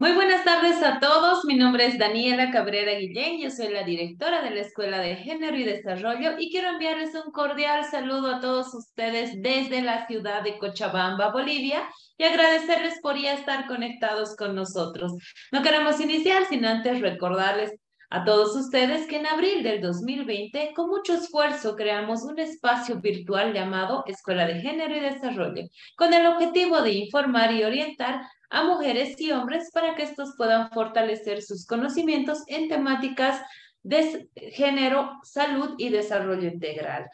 Muy buenas tardes a todos. Mi nombre es Daniela Cabrera Guillén. Yo soy la directora de la Escuela de Género y Desarrollo y quiero enviarles un cordial saludo a todos ustedes desde la ciudad de Cochabamba, Bolivia, y agradecerles por ya estar conectados con nosotros. No queremos iniciar sin antes recordarles a todos ustedes que en abril del 2020, con mucho esfuerzo, creamos un espacio virtual llamado Escuela de Género y Desarrollo, con el objetivo de informar y orientar a mujeres y hombres para que estos puedan fortalecer sus conocimientos en temáticas de género, salud y desarrollo integral.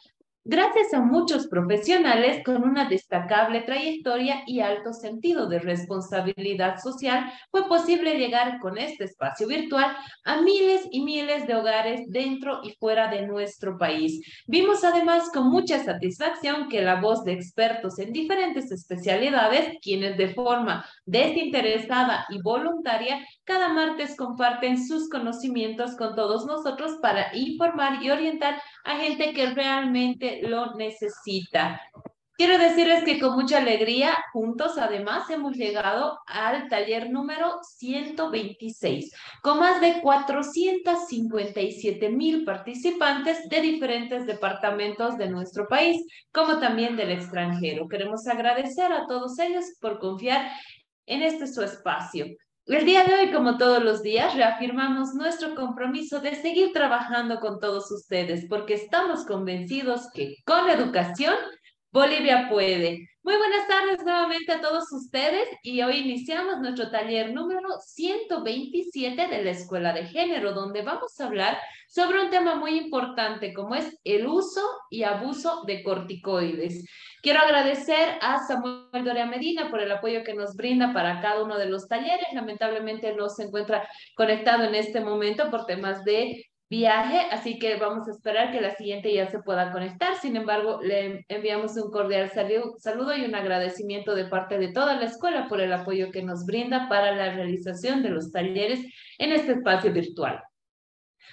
Gracias a muchos profesionales con una destacable trayectoria y alto sentido de responsabilidad social, fue posible llegar con este espacio virtual a miles y miles de hogares dentro y fuera de nuestro país. Vimos además con mucha satisfacción que la voz de expertos en diferentes especialidades, quienes de forma desinteresada y voluntaria cada martes comparten sus conocimientos con todos nosotros para informar y orientar a gente que realmente lo necesita. Quiero decirles que con mucha alegría, juntos además hemos llegado al taller número 126, con más de 457 mil participantes de diferentes departamentos de nuestro país, como también del extranjero. Queremos agradecer a todos ellos por confiar en este su espacio. El día de hoy, como todos los días, reafirmamos nuestro compromiso de seguir trabajando con todos ustedes porque estamos convencidos que con educación Bolivia puede. Muy buenas tardes nuevamente a todos ustedes y hoy iniciamos nuestro taller número 127 de la Escuela de Género, donde vamos a hablar sobre un tema muy importante como es el uso y abuso de corticoides. Quiero agradecer a Samuel Doria Medina por el apoyo que nos brinda para cada uno de los talleres. Lamentablemente no se encuentra conectado en este momento por temas de viaje, así que vamos a esperar que la siguiente ya se pueda conectar. Sin embargo, le enviamos un cordial saludo y un agradecimiento de parte de toda la escuela por el apoyo que nos brinda para la realización de los talleres en este espacio virtual.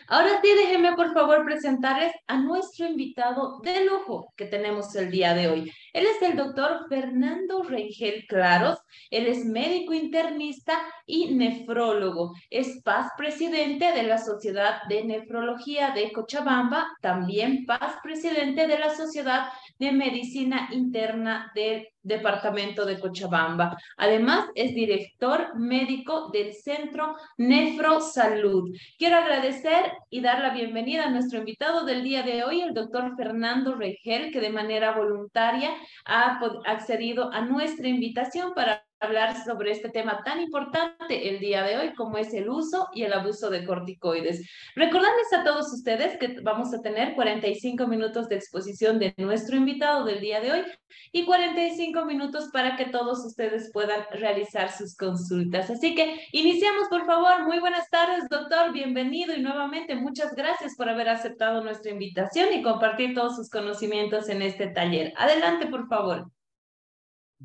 Ahora sí, déjenme por favor presentarles a nuestro invitado de lujo que tenemos el día de hoy. Él es el doctor Fernando Rengel Claros. Él es médico internista y nefrólogo. Es paz presidente de la Sociedad de Nefrología de Cochabamba, también paz presidente de la Sociedad de Medicina Interna del Departamento de Cochabamba. Además, es director médico del Centro Nefrosalud. Quiero agradecer y dar la bienvenida a nuestro invitado del día de hoy, el doctor Fernando Regel, que de manera voluntaria ha accedido a nuestra invitación para hablar sobre este tema tan importante el día de hoy, como es el uso y el abuso de corticoides. Recordarles a todos ustedes que vamos a tener 45 minutos de exposición de nuestro invitado del día de hoy y 45 minutos para que todos ustedes puedan realizar sus consultas. Así que iniciamos, por favor. Muy buenas tardes, doctor. Bienvenido y nuevamente muchas gracias por haber aceptado nuestra invitación y compartir todos sus conocimientos en este taller. Adelante, por favor.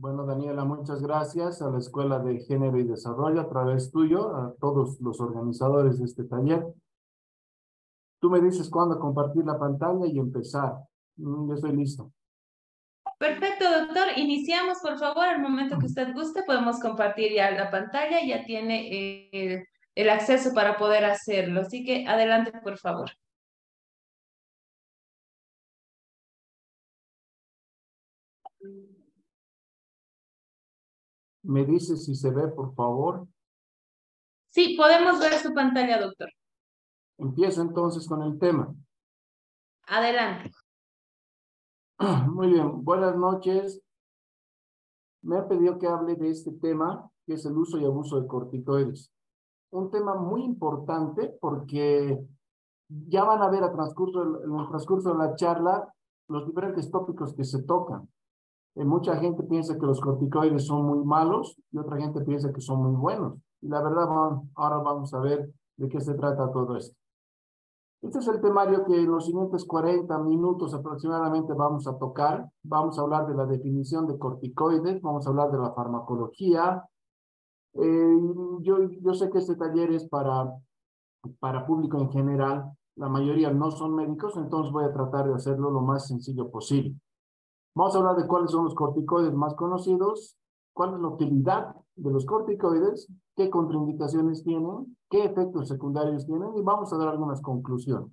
Bueno, Daniela, muchas gracias a la Escuela de Género y Desarrollo a través tuyo, a todos los organizadores de este taller. Tú me dices cuándo compartir la pantalla y empezar. Mm, yo estoy listo. Perfecto, doctor. Iniciamos, por favor. Al momento que usted guste, podemos compartir ya la pantalla. Ya tiene el, el acceso para poder hacerlo. Así que adelante, por favor. ¿Me dice si se ve, por favor? Sí, podemos ver su pantalla, doctor. Empiezo entonces con el tema. Adelante. Muy bien, buenas noches. Me ha pedido que hable de este tema, que es el uso y abuso de corticoides. Un tema muy importante porque ya van a ver a transcurso, en el transcurso de la charla los diferentes tópicos que se tocan. Eh, mucha gente piensa que los corticoides son muy malos y otra gente piensa que son muy buenos. Y la verdad, ahora vamos a ver de qué se trata todo esto. Este es el temario que en los siguientes 40 minutos aproximadamente vamos a tocar. Vamos a hablar de la definición de corticoides, vamos a hablar de la farmacología. Eh, yo, yo sé que este taller es para, para público en general. La mayoría no son médicos, entonces voy a tratar de hacerlo lo más sencillo posible. Vamos a hablar de cuáles son los corticoides más conocidos, cuál es la utilidad de los corticoides, qué contraindicaciones tienen, qué efectos secundarios tienen y vamos a dar algunas conclusiones.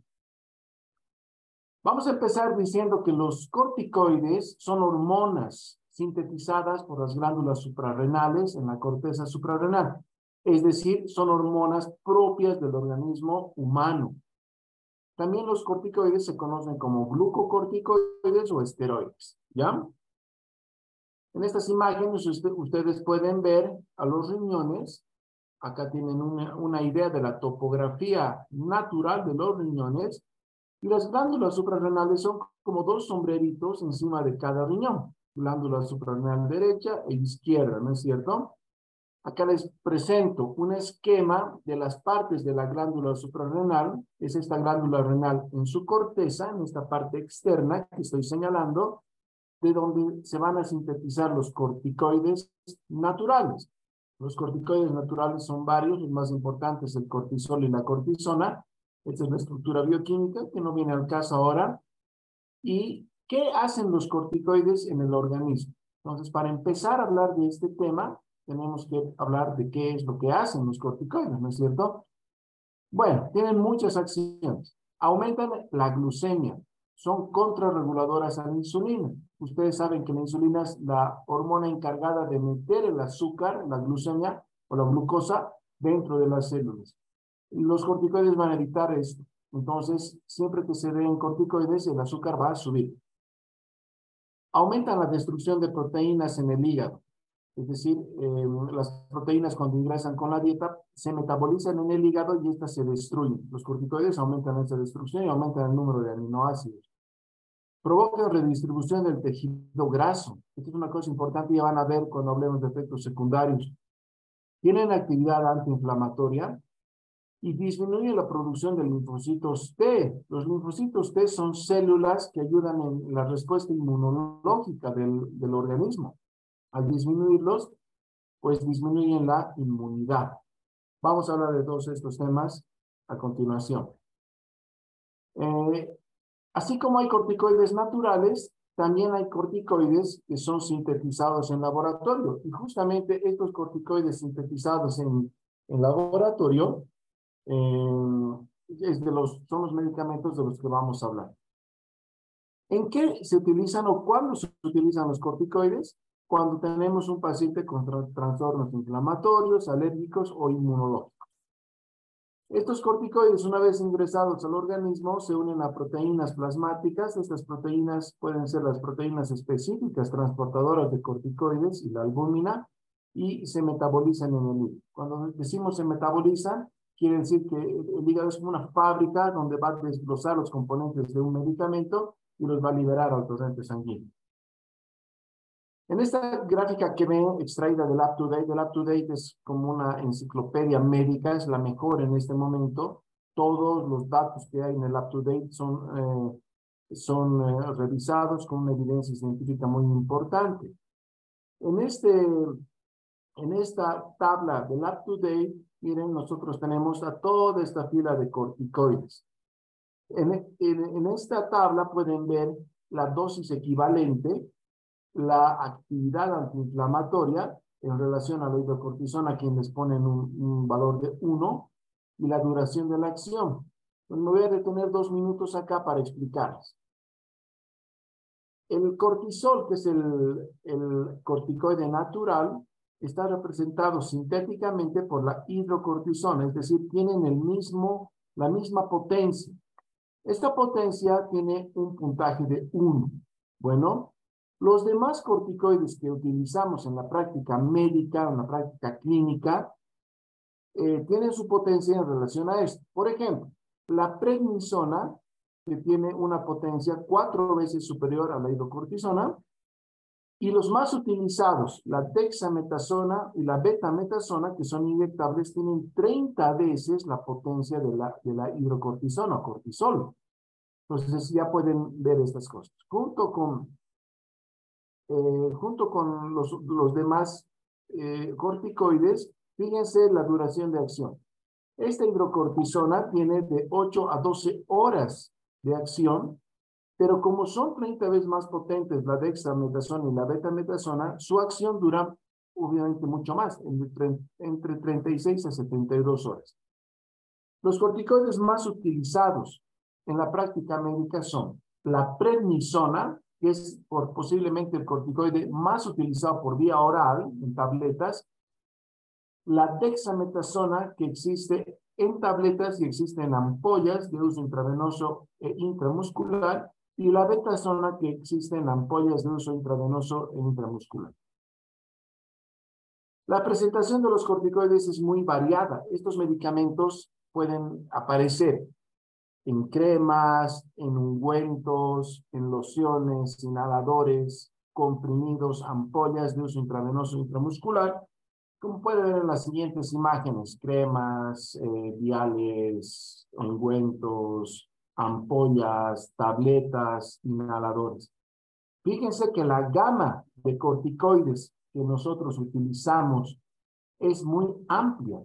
Vamos a empezar diciendo que los corticoides son hormonas sintetizadas por las glándulas suprarrenales en la corteza suprarrenal. Es decir, son hormonas propias del organismo humano. También los corticoides se conocen como glucocorticoides o esteroides, ¿ya? En estas imágenes ustedes pueden ver a los riñones. Acá tienen una idea de la topografía natural de los riñones. Y las glándulas suprarrenales son como dos sombreritos encima de cada riñón. Glándula suprarrenal derecha e izquierda, ¿no es cierto? Acá les presento un esquema de las partes de la glándula suprarrenal. Es esta glándula renal en su corteza, en esta parte externa que estoy señalando de donde se van a sintetizar los corticoides naturales. Los corticoides naturales son varios, los más importantes el cortisol y la cortisona. Esta es la estructura bioquímica que no viene al caso ahora. ¿Y qué hacen los corticoides en el organismo? Entonces, para empezar a hablar de este tema, tenemos que hablar de qué es lo que hacen los corticoides, ¿no es cierto? Bueno, tienen muchas acciones. Aumentan la glucemia, son contrarreguladoras a la insulina. Ustedes saben que la insulina es la hormona encargada de meter el azúcar, la glucemia o la glucosa dentro de las células. Los corticoides van a evitar esto. Entonces, siempre que se den corticoides, el azúcar va a subir. Aumentan la destrucción de proteínas en el hígado. Es decir, eh, las proteínas cuando ingresan con la dieta se metabolizan en el hígado y estas se destruyen. Los corticoides aumentan esa destrucción y aumentan el número de aminoácidos. Provocan redistribución del tejido graso. Esto es una cosa importante y ya van a ver cuando hablemos de efectos secundarios. Tienen actividad antiinflamatoria y disminuye la producción de linfocitos T. Los linfocitos T son células que ayudan en la respuesta inmunológica del, del organismo. Al disminuirlos, pues disminuyen la inmunidad. Vamos a hablar de todos estos temas a continuación. Eh, así como hay corticoides naturales, también hay corticoides que son sintetizados en laboratorio. Y justamente estos corticoides sintetizados en, en laboratorio eh, es de los, son los medicamentos de los que vamos a hablar. ¿En qué se utilizan o cuándo se utilizan los corticoides? Cuando tenemos un paciente con trastornos inflamatorios, alérgicos o inmunológicos. Estos corticoides, una vez ingresados al organismo, se unen a proteínas plasmáticas. Estas proteínas pueden ser las proteínas específicas transportadoras de corticoides y la albúmina y se metabolizan en el hígado. Cuando decimos se metabolizan, quiere decir que el hígado es como una fábrica donde va a desglosar los componentes de un medicamento y los va a liberar al torrente sanguíneo. En esta gráfica que ven extraída del UpToDate, el UpToDate es como una enciclopedia médica, es la mejor en este momento. Todos los datos que hay en el UpToDate son, eh, son eh, revisados con una evidencia científica muy importante. En, este, en esta tabla del UpToDate, miren, nosotros tenemos a toda esta fila de corticoides. En, en, en esta tabla pueden ver la dosis equivalente la actividad antiinflamatoria en relación a la hidrocortisona, a quien les ponen un, valor de 1, y la duración de la acción. Pues me voy a detener dos minutos acá para explicarles. El cortisol, que es el, el corticoide natural, está representado sintéticamente por la hidrocortisona, es decir, tienen el mismo, la misma potencia. Esta potencia tiene un puntaje de 1. Bueno, los demás corticoides que utilizamos en la práctica médica, en la práctica clínica, eh, tienen su potencia en relación a esto. Por ejemplo, la prednisona, que tiene una potencia cuatro veces superior a la hidrocortisona, y los más utilizados, la dexametasona y la betametasona, que son inyectables, tienen 30 veces la potencia de la, de la hidrocortisona o cortisol. Entonces ya pueden ver estas cosas. Junto con eh, junto con los, los demás eh, corticoides, fíjense la duración de acción. Esta hidrocortisona tiene de 8 a 12 horas de acción, pero como son 30 veces más potentes la dexametasona y la betametasona, su acción dura obviamente mucho más, entre, entre 36 a 72 horas. Los corticoides más utilizados en la práctica médica son la prednisona, que es por, posiblemente el corticoide más utilizado por vía oral en tabletas, la dexametasona, que existe en tabletas y existe en ampollas de uso intravenoso e intramuscular, y la betasona, que existe en ampollas de uso intravenoso e intramuscular. La presentación de los corticoides es muy variada. Estos medicamentos pueden aparecer en cremas, en ungüentos, en lociones, inhaladores, comprimidos, ampollas de uso intravenoso e intramuscular, como puede ver en las siguientes imágenes, cremas, eh, viales, ungüentos, ampollas, tabletas, inhaladores. Fíjense que la gama de corticoides que nosotros utilizamos es muy amplia.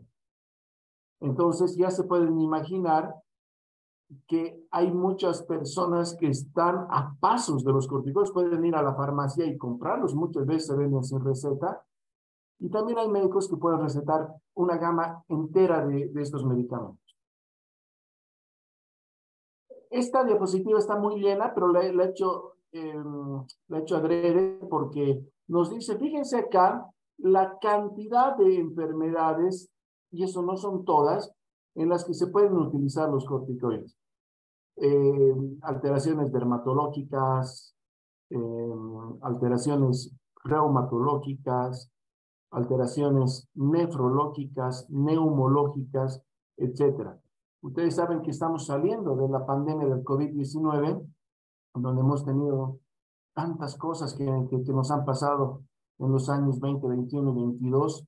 Entonces ya se pueden imaginar que hay muchas personas que están a pasos de los corticoides, pueden ir a la farmacia y comprarlos, muchas veces se venden sin receta, y también hay médicos que pueden recetar una gama entera de, estos medicamentos. Esta diapositiva está muy llena, pero la, he hecho, eh, la he hecho adrede porque nos dice, fíjense acá, la cantidad de enfermedades, y eso no son todas, en las que se pueden utilizar los corticoides. Eh, alteraciones dermatológicas, eh, alteraciones reumatológicas, alteraciones nefrológicas, neumológicas, etc. Ustedes saben que estamos saliendo de la pandemia del COVID-19, donde hemos tenido tantas cosas que, que, nos han pasado en los años 20, 21 y 22,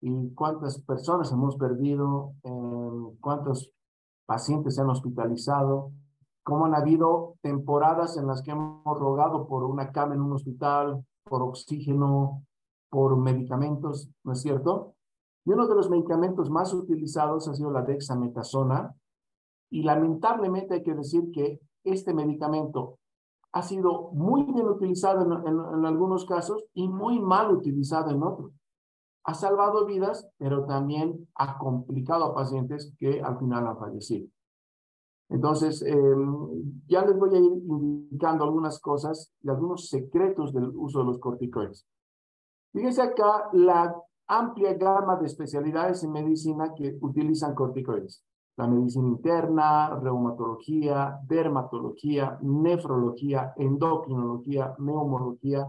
y cuántas personas hemos perdido, eh, cuántos pacientes se han hospitalizado, cómo han habido temporadas en las que hemos rogado por una cama en un hospital, por oxígeno, por medicamentos, ¿no es cierto? Y uno de los medicamentos más utilizados ha sido la dexametasona, y lamentablemente hay que decir que este medicamento ha sido muy bien utilizado en, algunos casos y muy mal utilizado en otros. Ha salvado vidas, pero también ha complicado a pacientes que al final han fallecido. Entonces, em, ya les voy a ir indicando algunas cosas y algunos secretos del uso de los corticoides. Fíjense acá la amplia gama de especialidades en medicina que utilizan corticoides. La medicina interna, reumatología, dermatología, nefrología, endocrinología, neumología,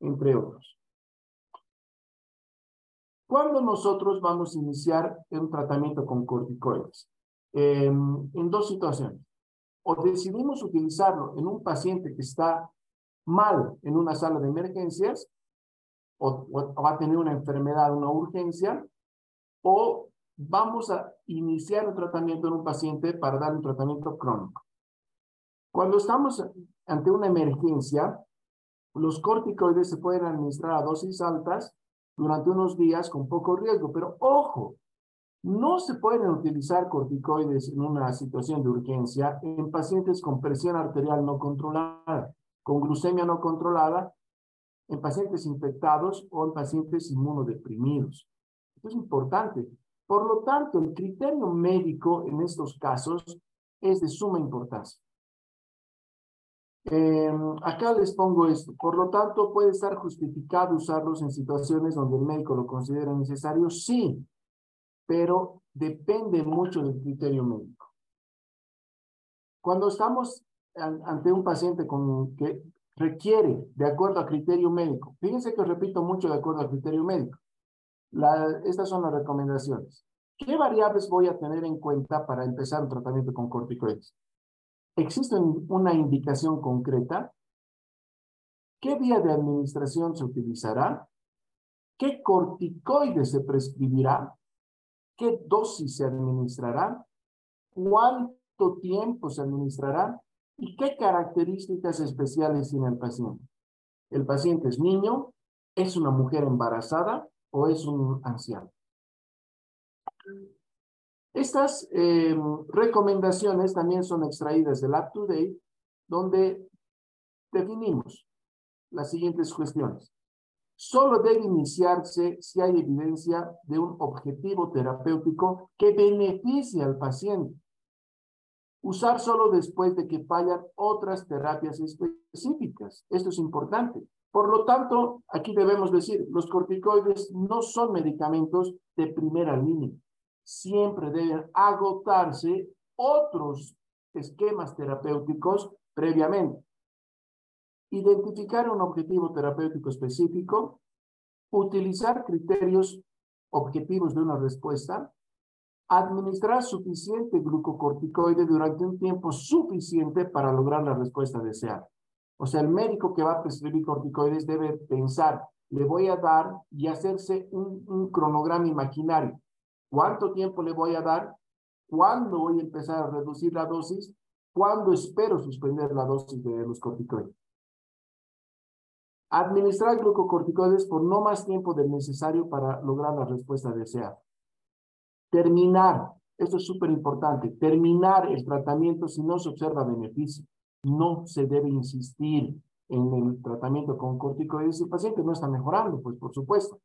entre otros. ¿Cuándo nosotros vamos a iniciar un tratamiento con corticoides? Em, en dos situaciones. O decidimos utilizarlo en un paciente que está mal en una sala de emergencias o, va a tener una enfermedad, una urgencia, o vamos a iniciar un tratamiento en un paciente para dar un tratamiento crónico. Cuando estamos ante una emergencia, los corticoides se pueden administrar a dosis altas durante unos días con poco riesgo, pero ojo, no se pueden utilizar corticoides en una situación de urgencia en pacientes con presión arterial no controlada, con glucemia no controlada en pacientes infectados o en pacientes inmunodeprimidos. Esto es importante. Por lo tanto, el criterio médico en estos casos es de suma importancia. Em, acá les pongo esto. Por lo tanto, puede estar justificado usarlos en situaciones donde el médico lo considera necesario, sí, pero depende mucho del criterio médico. Cuando estamos ante un paciente con que requiere, de acuerdo a criterio médico, fíjense que repito mucho de acuerdo a criterio médico, estas son las recomendaciones. ¿Qué variables voy a tener en cuenta para empezar un tratamiento con corticoides? ¿Existe una indicación concreta? ¿Qué vía de administración se utilizará? ¿Qué corticoides se prescribirá? ¿Qué dosis se administrará? ¿Cuánto tiempo se administrará? ¿Y qué características especiales tiene el paciente? ¿El paciente es niño? ¿Es una mujer embarazada? ¿O es un anciano? Estas em, recomendaciones también son extraídas del Up to donde definimos las siguientes cuestiones. Solo debe iniciarse si hay evidencia de un objetivo terapéutico que beneficie al paciente. Usar solo después de que fallan otras terapias específicas. Esto es importante. Por lo tanto, aquí debemos decir, los corticoides no son medicamentos de primera línea. Siempre deben agotarse otros esquemas terapéuticos previamente. Identificar un objetivo terapéutico específico, utilizar criterios objetivos de una respuesta, administrar suficiente glucocorticoide durante un tiempo suficiente para lograr la respuesta deseada. O sea, el médico que va a prescribir corticoides debe pensar, le voy a dar y hacerse un, cronograma imaginario. ¿Cuánto tiempo le voy a dar? ¿Cuándo voy a empezar a reducir la dosis? ¿Cuándo espero suspender la dosis de los corticoides? Administrar glucocorticoides por no más tiempo del necesario para lograr la respuesta deseada. Terminar, esto es súper importante, terminar el tratamiento si no se observa beneficio no se debe insistir en el tratamiento con corticoides si el paciente no está mejorando, pues por supuesto.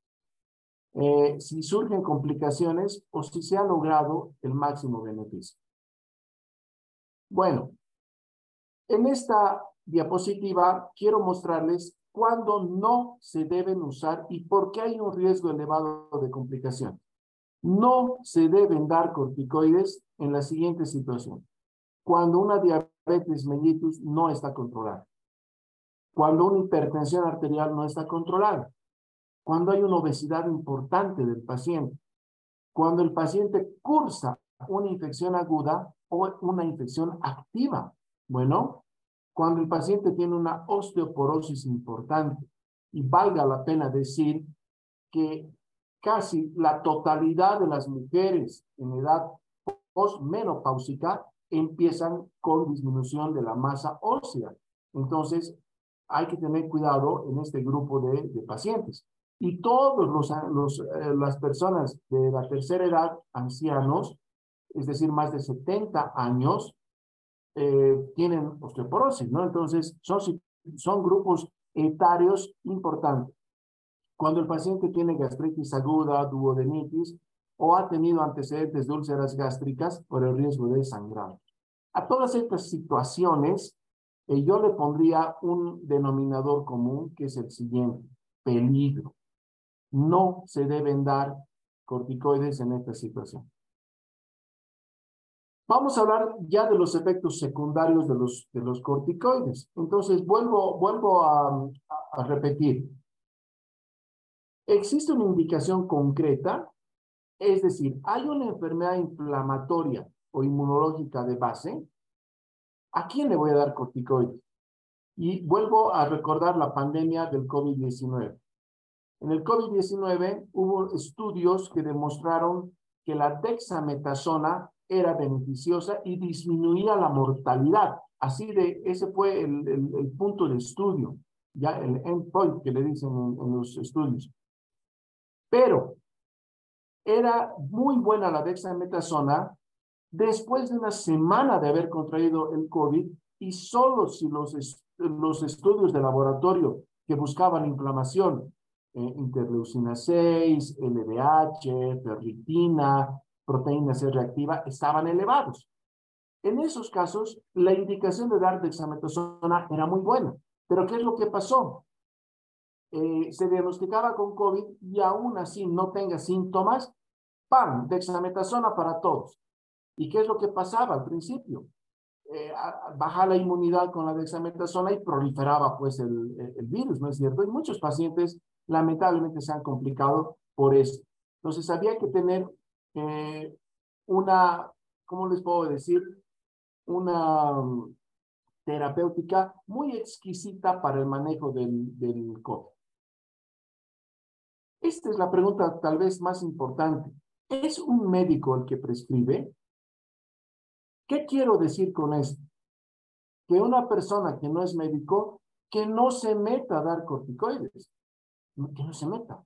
Eh, si surgen complicaciones o si se ha logrado el máximo beneficio. Bueno, en esta diapositiva quiero mostrarles cuándo no se deben usar y por qué hay un riesgo elevado de complicación. No se deben dar corticoides en la siguiente situación cuando una diabetes mellitus no está controlada, cuando una hipertensión arterial no está controlada, cuando hay una obesidad importante del paciente, cuando el paciente cursa una infección aguda o una infección activa. Bueno, cuando el paciente tiene una osteoporosis importante y valga la pena decir que casi la totalidad de las mujeres en edad postmenopáusica empiezan con disminución de la masa ósea. Entonces, hay que tener cuidado en este grupo de, pacientes. Y todas los, los eh, las personas de la tercera edad, ancianos, es decir, más de 70 años, eh, tienen osteoporosis, ¿no? Entonces, son, son grupos etarios importantes. Cuando el paciente tiene gastritis aguda, duodenitis, o ha tenido antecedentes de úlceras gástricas por el riesgo de sangrado. A todas estas situaciones, eh, yo le pondría un denominador común que es el siguiente, peligro. No se deben dar corticoides en esta situación. Vamos a hablar ya de los efectos secundarios de los, de los corticoides. Entonces, vuelvo, vuelvo a, a repetir. Existe una indicación concreta, es decir, hay una enfermedad inflamatoria o inmunológica de base, ¿a quién le voy a dar corticoides? Y vuelvo a recordar la pandemia del COVID-19. En el COVID-19 hubo estudios que demostraron que la dexametasona era beneficiosa y disminuía la mortalidad. Así de, ese fue el, el, punto de estudio, ya el endpoint que le dicen en los estudios. Pero era muy buena la dexametasona después de una semana de haber contraído el COVID y solo si los, los estudios de laboratorio que buscaban inflamación, eh, interleucina 6, LDH, ferritina, proteína C reactiva, estaban elevados. En esos casos, la indicación de dar dexametasona era muy buena. Pero ¿qué es lo que pasó? Eh, se diagnosticaba con COVID y aún así no tenga síntomas, ¡pam! Dexametasona para todos. ¿Y qué es lo que pasaba al principio? Eh, baja la inmunidad con la dexametasona y proliferaba pues el, el, virus, ¿no es cierto? Y muchos pacientes lamentablemente se han complicado por eso. Entonces había que tener eh, una, ¿cómo les puedo decir? Una um, terapéutica muy exquisita para el manejo del, del COVID. Esta es la pregunta tal vez más importante. ¿Es un médico el que prescribe? ¿Qué quiero decir con esto? Que una persona que no es médico, que no se meta a dar corticoides, que no se meta.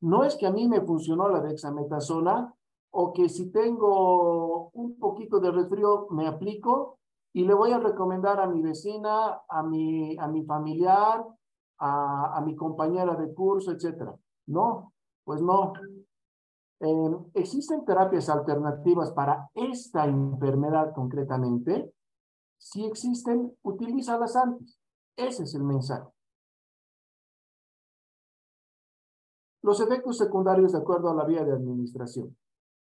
No es que a mí me funcionó la dexametasona o que si tengo un poquito de resfrío me aplico y le voy a recomendar a mi vecina, a mi, a mi familiar a, mi compañera de curso, etcétera. No, pues no. Eh, ¿Existen terapias alternativas para esta enfermedad concretamente? Si existen, utilízalas antes. Ese es el mensaje. Los efectos secundarios de acuerdo a la vía de administración.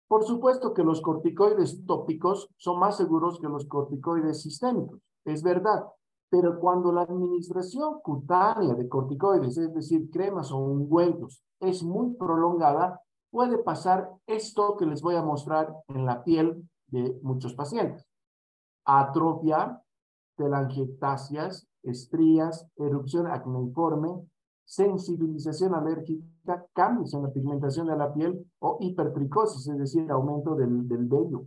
Por supuesto que los corticoides tópicos son más seguros que los corticoides sistémicos, es verdad, pero cuando la administración cutánea de corticoides, es decir, cremas o ungüentos, es muy prolongada, puede pasar esto que les voy a mostrar en la piel de muchos pacientes. Atrofia, telangiectasias, estrías, erupción acneiforme, sensibilización alérgica, cambios en la pigmentación de la piel o hipertricosis, es decir, aumento del, del vello.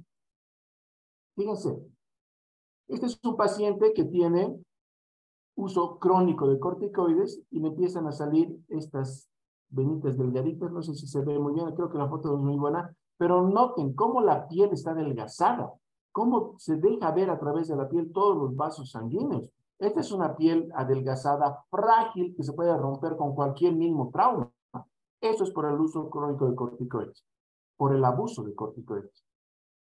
Fíjense, este es un paciente que tiene uso crónico de corticoides y le empiezan a salir estas venitas delgaditas, no sé si se ve muy bien, creo que la foto es muy buena, pero noten cómo la piel está adelgazada, cómo se deja ver a través de la piel todos los vasos sanguíneos. Esta es una piel adelgazada, frágil, que se puede romper con cualquier mismo trauma. Eso es por el uso crónico de corticoides, por el abuso de corticoides.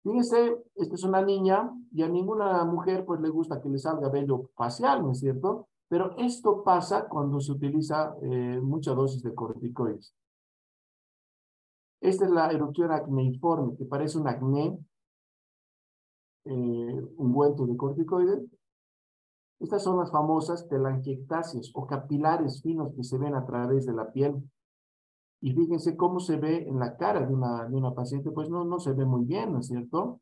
Fíjense, esta es una niña y a ninguna mujer pues le gusta que le salga vello facial, ¿no es cierto? Pero esto pasa cuando se utiliza eh, mucha dosis de corticoides. Esta es la erupción acneiforme, que parece un acné, eh, ungüento de corticoides, estas son las famosas telangiectasias o capilares finos que se ven a través de la piel. Y fíjense cómo se ve en la cara de una, de una paciente, pues no, no se ve muy bien, ¿no es cierto?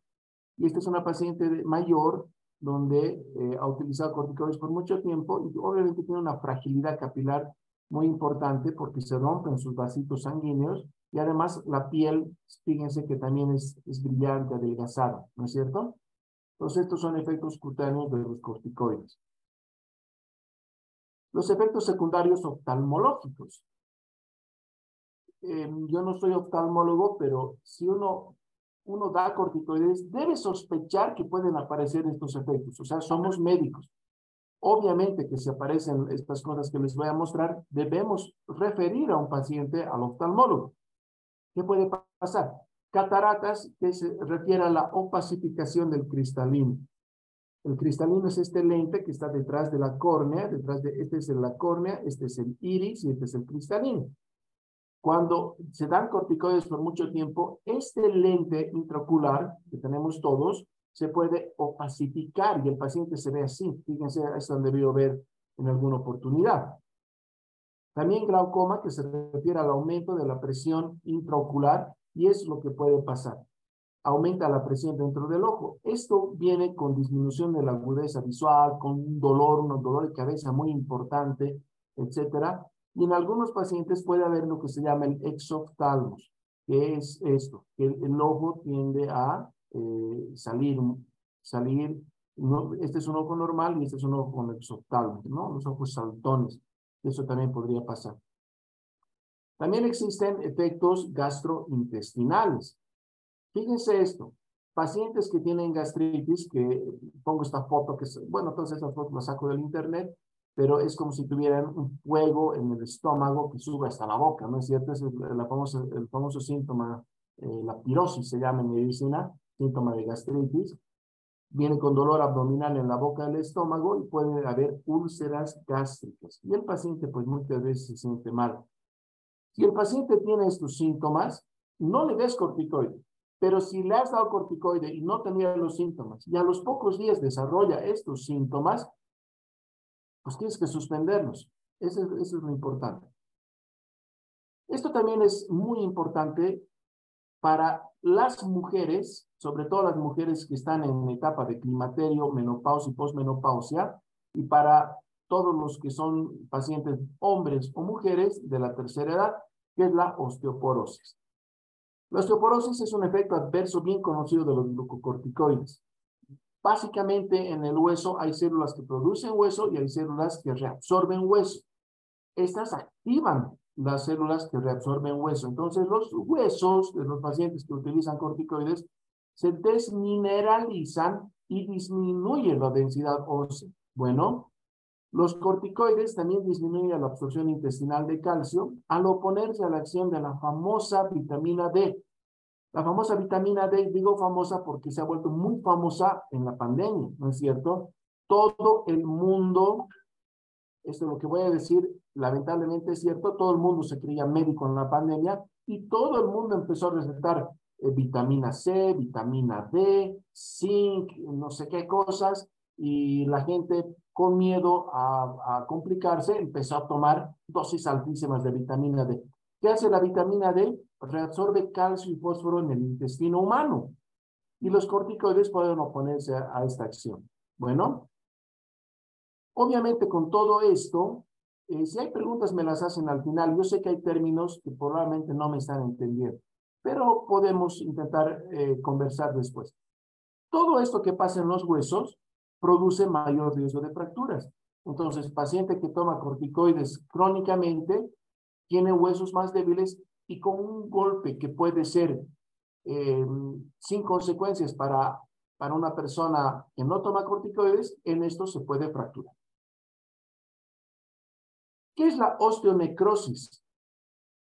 Y esta es una paciente mayor donde eh, ha utilizado corticoides por mucho tiempo y obviamente tiene una fragilidad capilar muy importante porque se rompen sus vasitos sanguíneos y además la piel, fíjense que también es, es brillante, adelgazada, ¿no es cierto? Entonces estos son efectos cutáneos de los corticoides. Los efectos secundarios oftalmológicos. Em, yo no soy oftalmólogo, pero si uno, uno da corticoides, debe sospechar que pueden aparecer estos efectos. O sea, somos médicos. Obviamente que si aparecen estas cosas que les voy a mostrar, debemos referir a un paciente al oftalmólogo. ¿Qué puede pasar? Cataratas que se refiere a la opacificación del cristalino. El cristalino es este lente que está detrás de la córnea, detrás de, este es la córnea, este es el iris y este es el cristalino. Cuando se dan corticoides por mucho tiempo, este lente intraocular que tenemos todos se puede opacificar y el paciente se ve así. Fíjense, es donde debió ver en alguna oportunidad. También glaucoma, que se refiere al aumento de la presión intraocular, y es lo que puede pasar aumenta la presión dentro del ojo. Esto viene con disminución de la agudeza visual, con dolor, un dolor de cabeza muy importante, etcétera. Y en algunos pacientes puede haber lo que se llama el exoftalmos, que es esto, el, ojo tiende a eh, salir, salir, este es un ojo normal y este es un ojo con exoftalmos, ¿no? Los ojos saltones. Eso también podría pasar. También existen efectos gastrointestinales. Fíjense esto, pacientes que tienen gastritis, que pongo esta foto, que es, bueno, todas esas fotos las saco del internet, pero es como si tuvieran un fuego en el estómago que sube hasta la boca, ¿no es cierto? Es el, famoso, el famoso síntoma, eh, la pirosis se llama en medicina, síntoma de gastritis. Viene con dolor abdominal en la boca del estómago y puede haber úlceras gástricas. Y el paciente, pues muchas veces se siente mal. Si el paciente tiene estos síntomas, no le des corticoides pero si le has dado corticoide y no tenía los síntomas y a los pocos días desarrolla estos síntomas, pues tienes que suspenderlos. Eso, eso es lo importante. Esto también es muy importante para las mujeres, sobre todo las mujeres que están en etapa de climaterio, menopausia y posmenopausia, y para todos los que son pacientes hombres o mujeres de la tercera edad, que es la osteoporosis. La osteoporosis es un efecto adverso bien conocido de los glucocorticoides. Básicamente en el hueso hay células que producen hueso y hay células que reabsorben hueso. Estas activan las células que reabsorben hueso. Entonces los huesos de los pacientes que utilizan corticoides se desmineralizan y disminuye la densidad ósea. Bueno, Los corticoides también disminuyen la absorción intestinal de calcio al oponerse a la acción de la famosa vitamina D. La famosa vitamina D, digo famosa porque se ha vuelto muy famosa en la pandemia, ¿no es cierto? Todo el mundo, esto es lo que voy a decir, lamentablemente es cierto, todo el mundo se creía médico en la pandemia y todo el mundo empezó a recetar eh, vitamina C, vitamina D, zinc, no sé qué cosas, y la gente con miedo a, a, complicarse empezó a tomar dosis altísimas de vitamina D. ¿Qué hace la vitamina D? Reabsorbe calcio y fósforo en el intestino humano. Y los corticoides pueden oponerse a, a esta acción. Bueno, obviamente con todo esto, eh, si hay preguntas me las hacen al final. Yo sé que hay términos que probablemente no me están entendiendo pero podemos intentar eh, conversar después. Todo esto que pasa en los huesos produce mayor riesgo de fracturas. Entonces, paciente que toma corticoides crónicamente tiene huesos más débiles y con un golpe que puede ser eh, sin consecuencias para, para una persona que no toma corticoides, en esto se puede fracturar. ¿Qué es la osteonecrosis?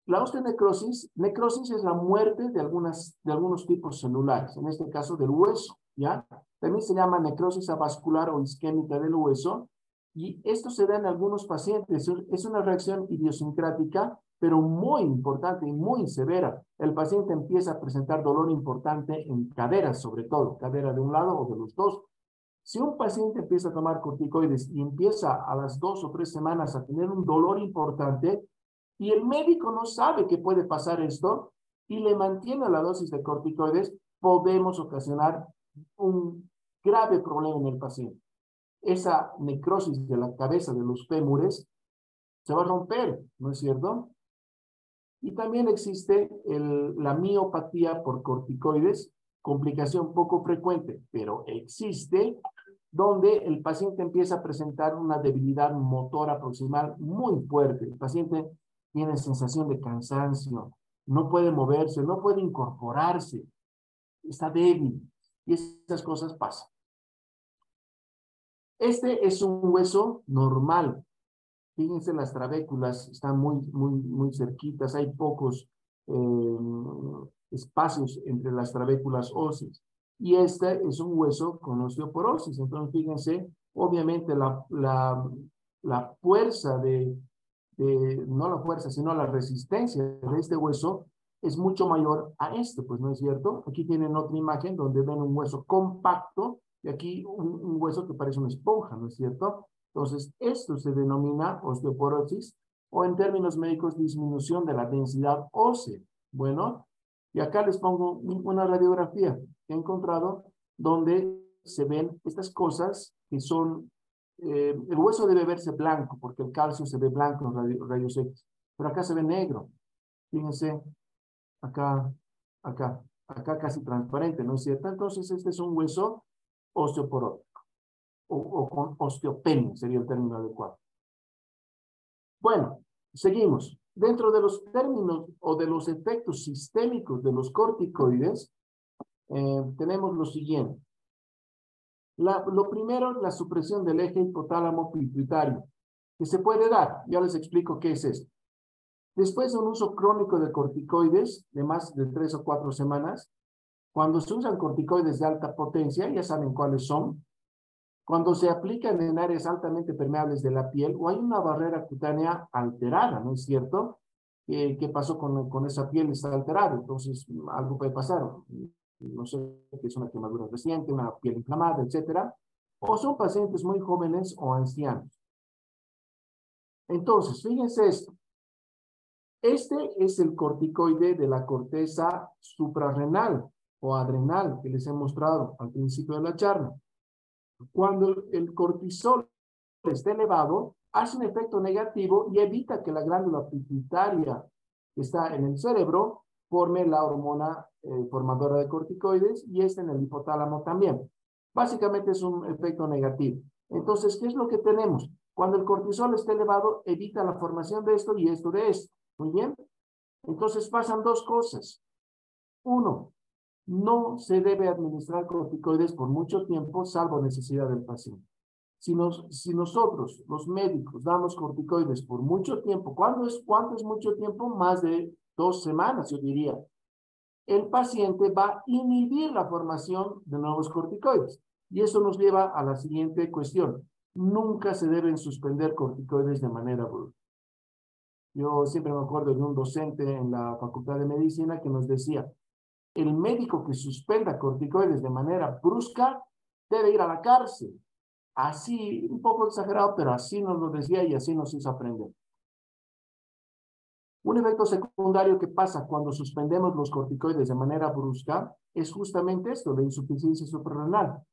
La osteonecrosis, necrosis es la muerte de, algunas, de algunos tipos celulares, en este caso del hueso, ¿ya? También se llama necrosis avascular o isquémica del hueso, y esto se da en algunos pacientes. Es una reacción idiosincrática, pero muy importante y muy severa. El paciente empieza a presentar dolor importante en caderas, sobre todo, cadera de un lado o de los dos. Si un paciente empieza a tomar corticoides y empieza a las dos o tres semanas a tener un dolor importante, y el médico no sabe que puede pasar esto y le mantiene la dosis de corticoides, podemos ocasionar un grave problema en el paciente. Esa necrosis de la cabeza de los fémures se va a romper, ¿no es cierto? Y también existe la miopatía por corticoides, complicación poco frecuente, pero existe, donde el paciente empieza a presentar una debilidad motora proximal muy fuerte. El paciente tiene sensación de cansancio, no puede moverse, no puede incorporarse, está débil y esas cosas pasan. Este es un hueso normal. Fíjense, las trabéculas están muy, muy, muy cerquitas, hay pocos eh, espacios entre las trabéculas óseas. Y este es un hueso con osteoporosis. Entonces, fíjense, obviamente la, la, la fuerza de, no la fuerza, sino la resistencia de este hueso es mucho mayor a este, pues no es cierto. Aquí tienen otra imagen donde ven un hueso compacto y aquí un, hueso que parece una esponja, ¿no es cierto? Entonces, esto se denomina osteoporosis o en términos médicos disminución de la densidad ósea. Bueno, y acá les pongo una radiografía que he encontrado donde se ven estas cosas que son eh, el hueso debe verse blanco porque el calcio se ve blanco en rayos X, pero acá se ve negro. Fíjense, acá, acá, acá casi transparente, ¿no es cierto? Entonces este es un hueso osteoporótico o, con osteopenia sería el término adecuado. Bueno, seguimos. Dentro de los términos o de los efectos sistémicos de los corticoides, eh, tenemos lo siguiente. Lo primero, la supresión del eje hipotálamo pituitario, que se puede dar. Ya les explico qué es esto. Después de un uso crónico de corticoides de más de tres o cuatro semanas, cuando se usan corticoides de alta potencia, ya saben cuáles son, cuando se aplican en áreas altamente permeables de la piel o hay una barrera cutánea alterada, ¿no es cierto? ¿Qué pasó con, con esa piel? Está alterada, entonces algo puede pasar no sé, que es una quemadura reciente, una piel inflamada, etcétera, o son pacientes muy jóvenes o ancianos. Entonces, fíjense esto. Este es el corticoide de la corteza suprarrenal o adrenal que les he mostrado al principio de la charla. Cuando el cortisol está elevado, hace un efecto negativo y evita que la glándula pituitaria que está en el cerebro forme la hormona eh, formadora de corticoides y este en el hipotálamo también. Básicamente es un efecto negativo. Entonces, ¿qué es lo que tenemos? Cuando el cortisol está elevado, evita la formación de esto y esto de esto. Muy bien. Entonces pasan dos cosas. Uno, no se debe administrar corticoides por mucho tiempo, salvo necesidad del paciente. Si, nos, si nosotros, los médicos, damos corticoides por mucho tiempo, ¿cuánto es, ¿cuánto es mucho tiempo? Más de dos semanas, yo diría. El paciente va a inhibir la formación de nuevos corticoides. Y eso nos lleva a la siguiente cuestión. Nunca se deben suspender corticoides de manera brusca. Yo siempre me acuerdo de un docente en la Facultad de Medicina que nos decía, el médico que suspenda corticoides de manera brusca debe ir a la cárcel. Así, un poco exagerado, pero así nos lo decía y así nos hizo aprender. Un efecto secundario que pasa cuando suspendemos los corticoides de manera brusca es justamente esto, la insuficiencia suprarrenal.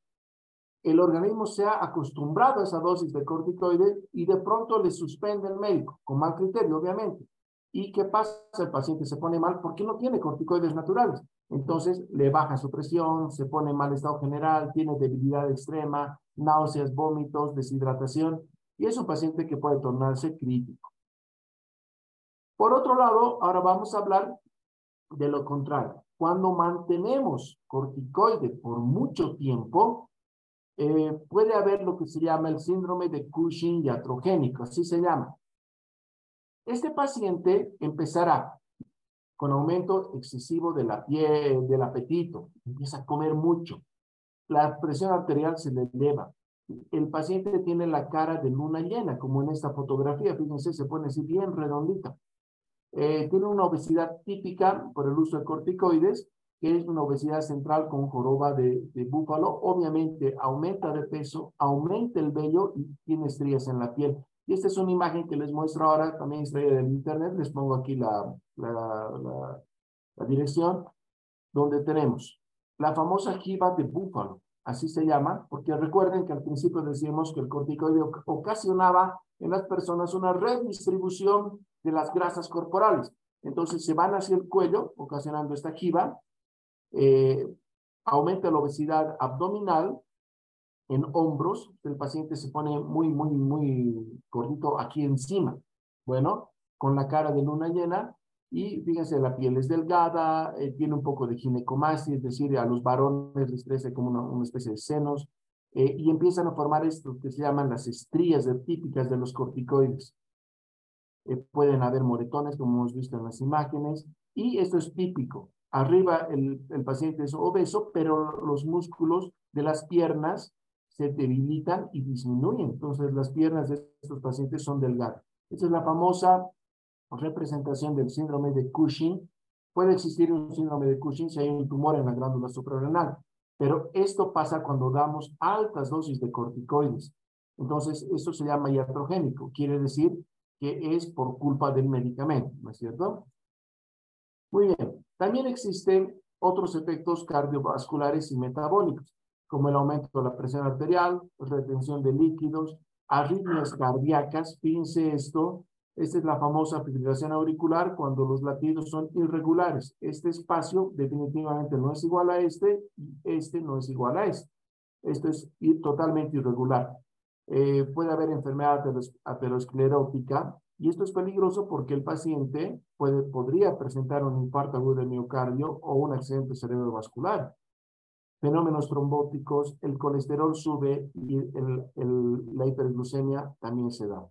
El organismo se ha acostumbrado a esa dosis de corticoides y de pronto le suspende el médico, con mal criterio, obviamente. ¿Y qué pasa? El paciente se pone mal porque no tiene corticoides naturales. Entonces le baja su presión, se pone en mal estado general, tiene debilidad extrema, náuseas, vómitos, deshidratación, y es un paciente que puede tornarse crítico. Por otro lado, ahora vamos a hablar de lo contrario. Cuando mantenemos corticoide por mucho tiempo, eh, puede haber lo que se llama el síndrome de Cushing iatrogénico, así se llama. Este paciente empezará con aumento excesivo de la piel, del apetito, empieza a comer mucho, la presión arterial se le eleva, el paciente tiene la cara de luna llena, como en esta fotografía, fíjense, se pone así bien redondita. Eh, tiene una obesidad típica por el uso de corticoides, es una obesidad central con joroba de, de, búfalo. Obviamente aumenta de peso, aumenta el vello y tiene estrías en la piel. Y esta es una imagen que les muestro ahora, también extraída del internet. Les pongo aquí la, la, la, la dirección, donde tenemos la famosa jiba de búfalo, así se llama, porque recuerden que al principio decíamos que el corticoide ocasionaba en las personas una redistribución de las grasas corporales. Entonces se van hacia el cuello, ocasionando esta jiba, eh, aumenta la obesidad abdominal en hombros, el paciente se pone muy, muy, muy gordito aquí encima. Bueno, con la cara de luna llena y fíjense, la piel es delgada, eh, tiene un poco de ginecomastia, es decir, a los varones les crece como una, especie de senos eh, y empiezan a formar esto que se llaman las estrías típicas de los corticoides. Pueden haber moretones, como hemos visto en las imágenes, y esto es típico. Arriba el, el paciente es obeso, pero los músculos de las piernas se debilitan y disminuyen. Entonces, las piernas de estos pacientes son delgadas. Esta es la famosa representación del síndrome de Cushing. Puede existir un síndrome de Cushing si hay un tumor en la glándula suprarrenal, pero esto pasa cuando damos altas dosis de corticoides. Entonces, esto se llama iatrogénico. Quiere decir que es por culpa del medicamento, ¿no es cierto? Muy bien. También existen otros efectos cardiovasculares y metabólicos, como el aumento de la presión arterial, retención de líquidos, arritmias cardíacas. Fíjense esto, esta es la famosa fibrilación auricular cuando los latidos son irregulares. Este espacio definitivamente no es igual a este y este no es igual a este. Esto es totalmente irregular. Eh, puede haber enfermedad aterosclerótica y esto es peligroso porque el paciente puede, podría presentar un infarto agudo de miocardio o un accidente cerebrovascular. Fenómenos trombóticos, el colesterol sube y el, el, la hiperglucemia también se da.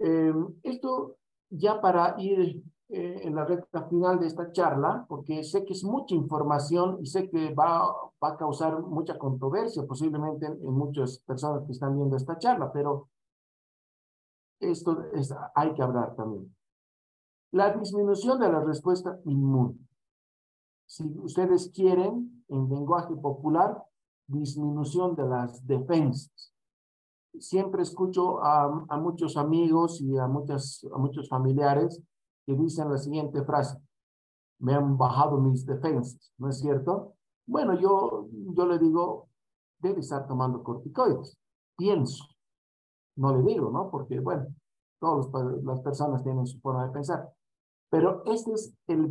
Eh, esto ya para ir eh, en la recta final de esta charla, porque sé que es mucha información y sé que va, va a causar mucha controversia posiblemente en, muchas personas que están viendo esta charla, pero esto es, hay que hablar también. La disminución de la respuesta inmune. Si ustedes quieren, en lenguaje popular, disminución de las defensas. Siempre escucho a, a muchos amigos y a, muchas, a muchos familiares que dicen la siguiente frase, me han bajado mis defensas, ¿no es cierto? Bueno, yo, yo le digo, debe estar tomando corticoides, pienso, no le digo, ¿no? Porque, bueno, todas las personas tienen su forma de pensar. Pero este es el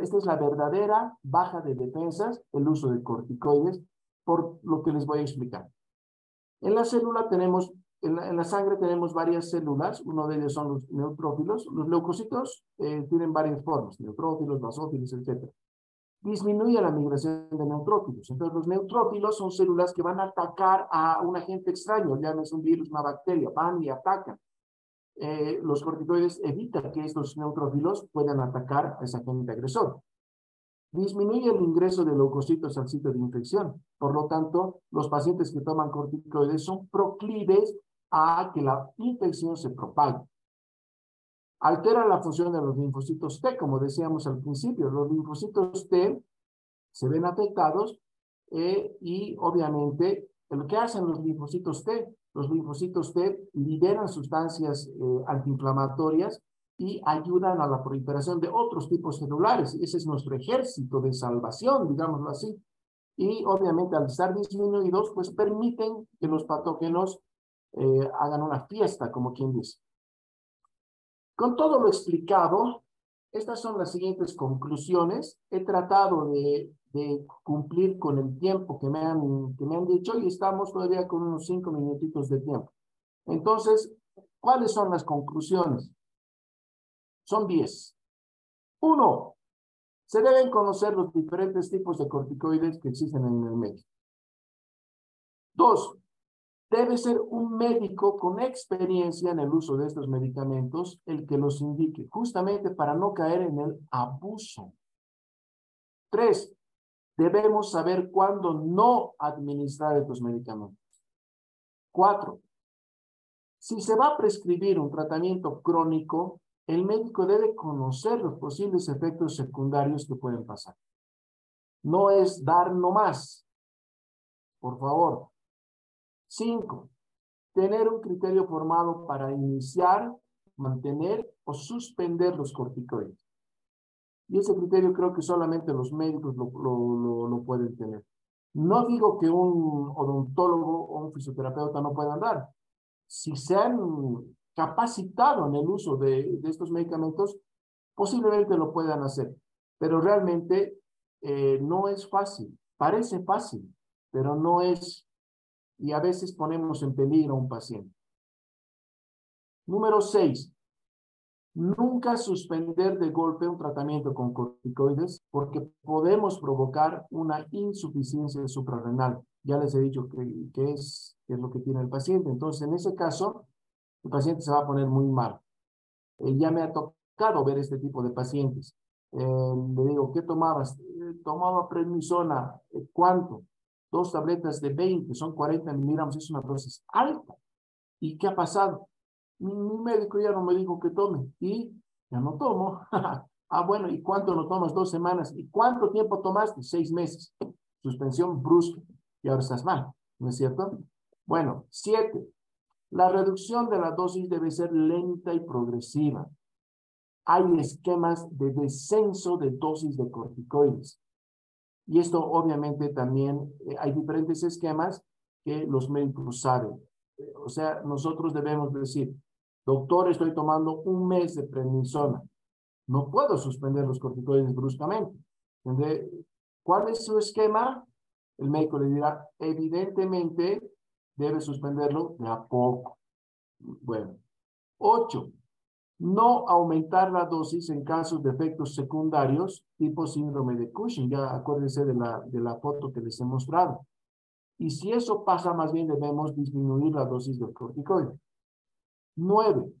esta es la verdadera baja de defensas, el uso de corticoides, por lo que les voy a explicar. En la célula tenemos en la, sangre tenemos varias células, uno de ellos son los neutrófilos. Los leucocitos eh, tienen varias formas, neutrófilos, basófilos, etc. disminuye la migración de neutrófilos. Entonces, los neutrófilos son células que van a atacar a un agente extraño, ya no es un virus, una bacteria, van y atacan. Eh, los corticoides evitan que estos neutrófilos puedan atacar a ese agente agresor. Disminuye el ingreso de leucocitos al sitio de infección. Por lo tanto, los pacientes que toman corticoides son proclives a que la infección se propague. Altera la función de los linfocitos T, como decíamos al principio. Los linfocitos T se ven afectados eh, y obviamente lo que hacen los linfocitos T, los linfocitos T liberan sustancias eh, antiinflamatorias y ayudan a la proliferación de otros tipos celulares. Ese es nuestro ejército de salvación, digámoslo así. Y obviamente al estar disminuidos, pues permiten que los patógenos eh, hagan una fiesta, como quien dice. Con todo lo explicado, estas son las siguientes conclusiones. He tratado de, cumplir con el tiempo que me, han, que me han dicho y estamos todavía con unos cinco minutitos de tiempo. Entonces, ¿cuáles son las conclusiones? Son diez. Uno, se deben conocer los diferentes tipos de corticoides que existen en el medio. Dos, Debe ser un médico con experiencia en el uso de estos medicamentos el que los indique, justamente para no caer en el abuso. Tres, debemos saber cuándo no administrar estos medicamentos. Cuatro, si se va a prescribir un tratamiento crónico, el médico debe conocer los posibles efectos secundarios que pueden pasar. No es dar nomás. Por favor, Cinco, tener un criterio formado para iniciar, mantener o suspender los corticoides. Y ese criterio creo que solamente los médicos lo, lo, pueden tener. No digo que un odontólogo o un fisioterapeuta no puedan dar. Si se han capacitado en el uso de, de estos medicamentos, posiblemente lo puedan hacer. Pero realmente eh, no es fácil. Parece fácil, pero no es y a veces ponemos en peligro a un paciente. Número seis, nunca suspender de golpe un tratamiento con corticoides porque podemos provocar una insuficiencia suprarrenal. Ya les he dicho que, es, es lo que tiene el paciente. Entonces, en ese caso, el paciente se va a poner muy mal. Eh, ya me ha tocado ver este tipo de pacientes. Eh, le digo, ¿qué tomabas? Eh, tomaba prednisona. ¿Cuánto? Dos tabletas de 20, son 40 miligramos, es una dosis alta. ¿Y qué ha pasado? Mi, médico ya no me dijo que tome y ya no tomo. ah, bueno, ¿y cuánto no tomas? Dos semanas. ¿Y cuánto tiempo tomaste? Seis meses. Suspensión brusca y ahora estás mal, ¿no es cierto? Bueno, siete. La reducción de la dosis debe ser lenta y progresiva. Hay esquemas de descenso de dosis de corticoides. Y esto obviamente también eh, hay diferentes esquemas que los médicos saben. o sea, nosotros debemos decir, doctor, estoy tomando un mes de prednisona. No puedo suspender los corticoides bruscamente. ¿Cuál es su esquema? El médico le dirá, evidentemente debe suspenderlo de a poco. Bueno. Ocho, no aumentar la dosis en casos de efectos secundarios tipo síndrome de Cushing. Ya acuérdense de la, de la foto que les he mostrado. Y si eso pasa, más bien debemos disminuir la dosis del corticoide. Nueve,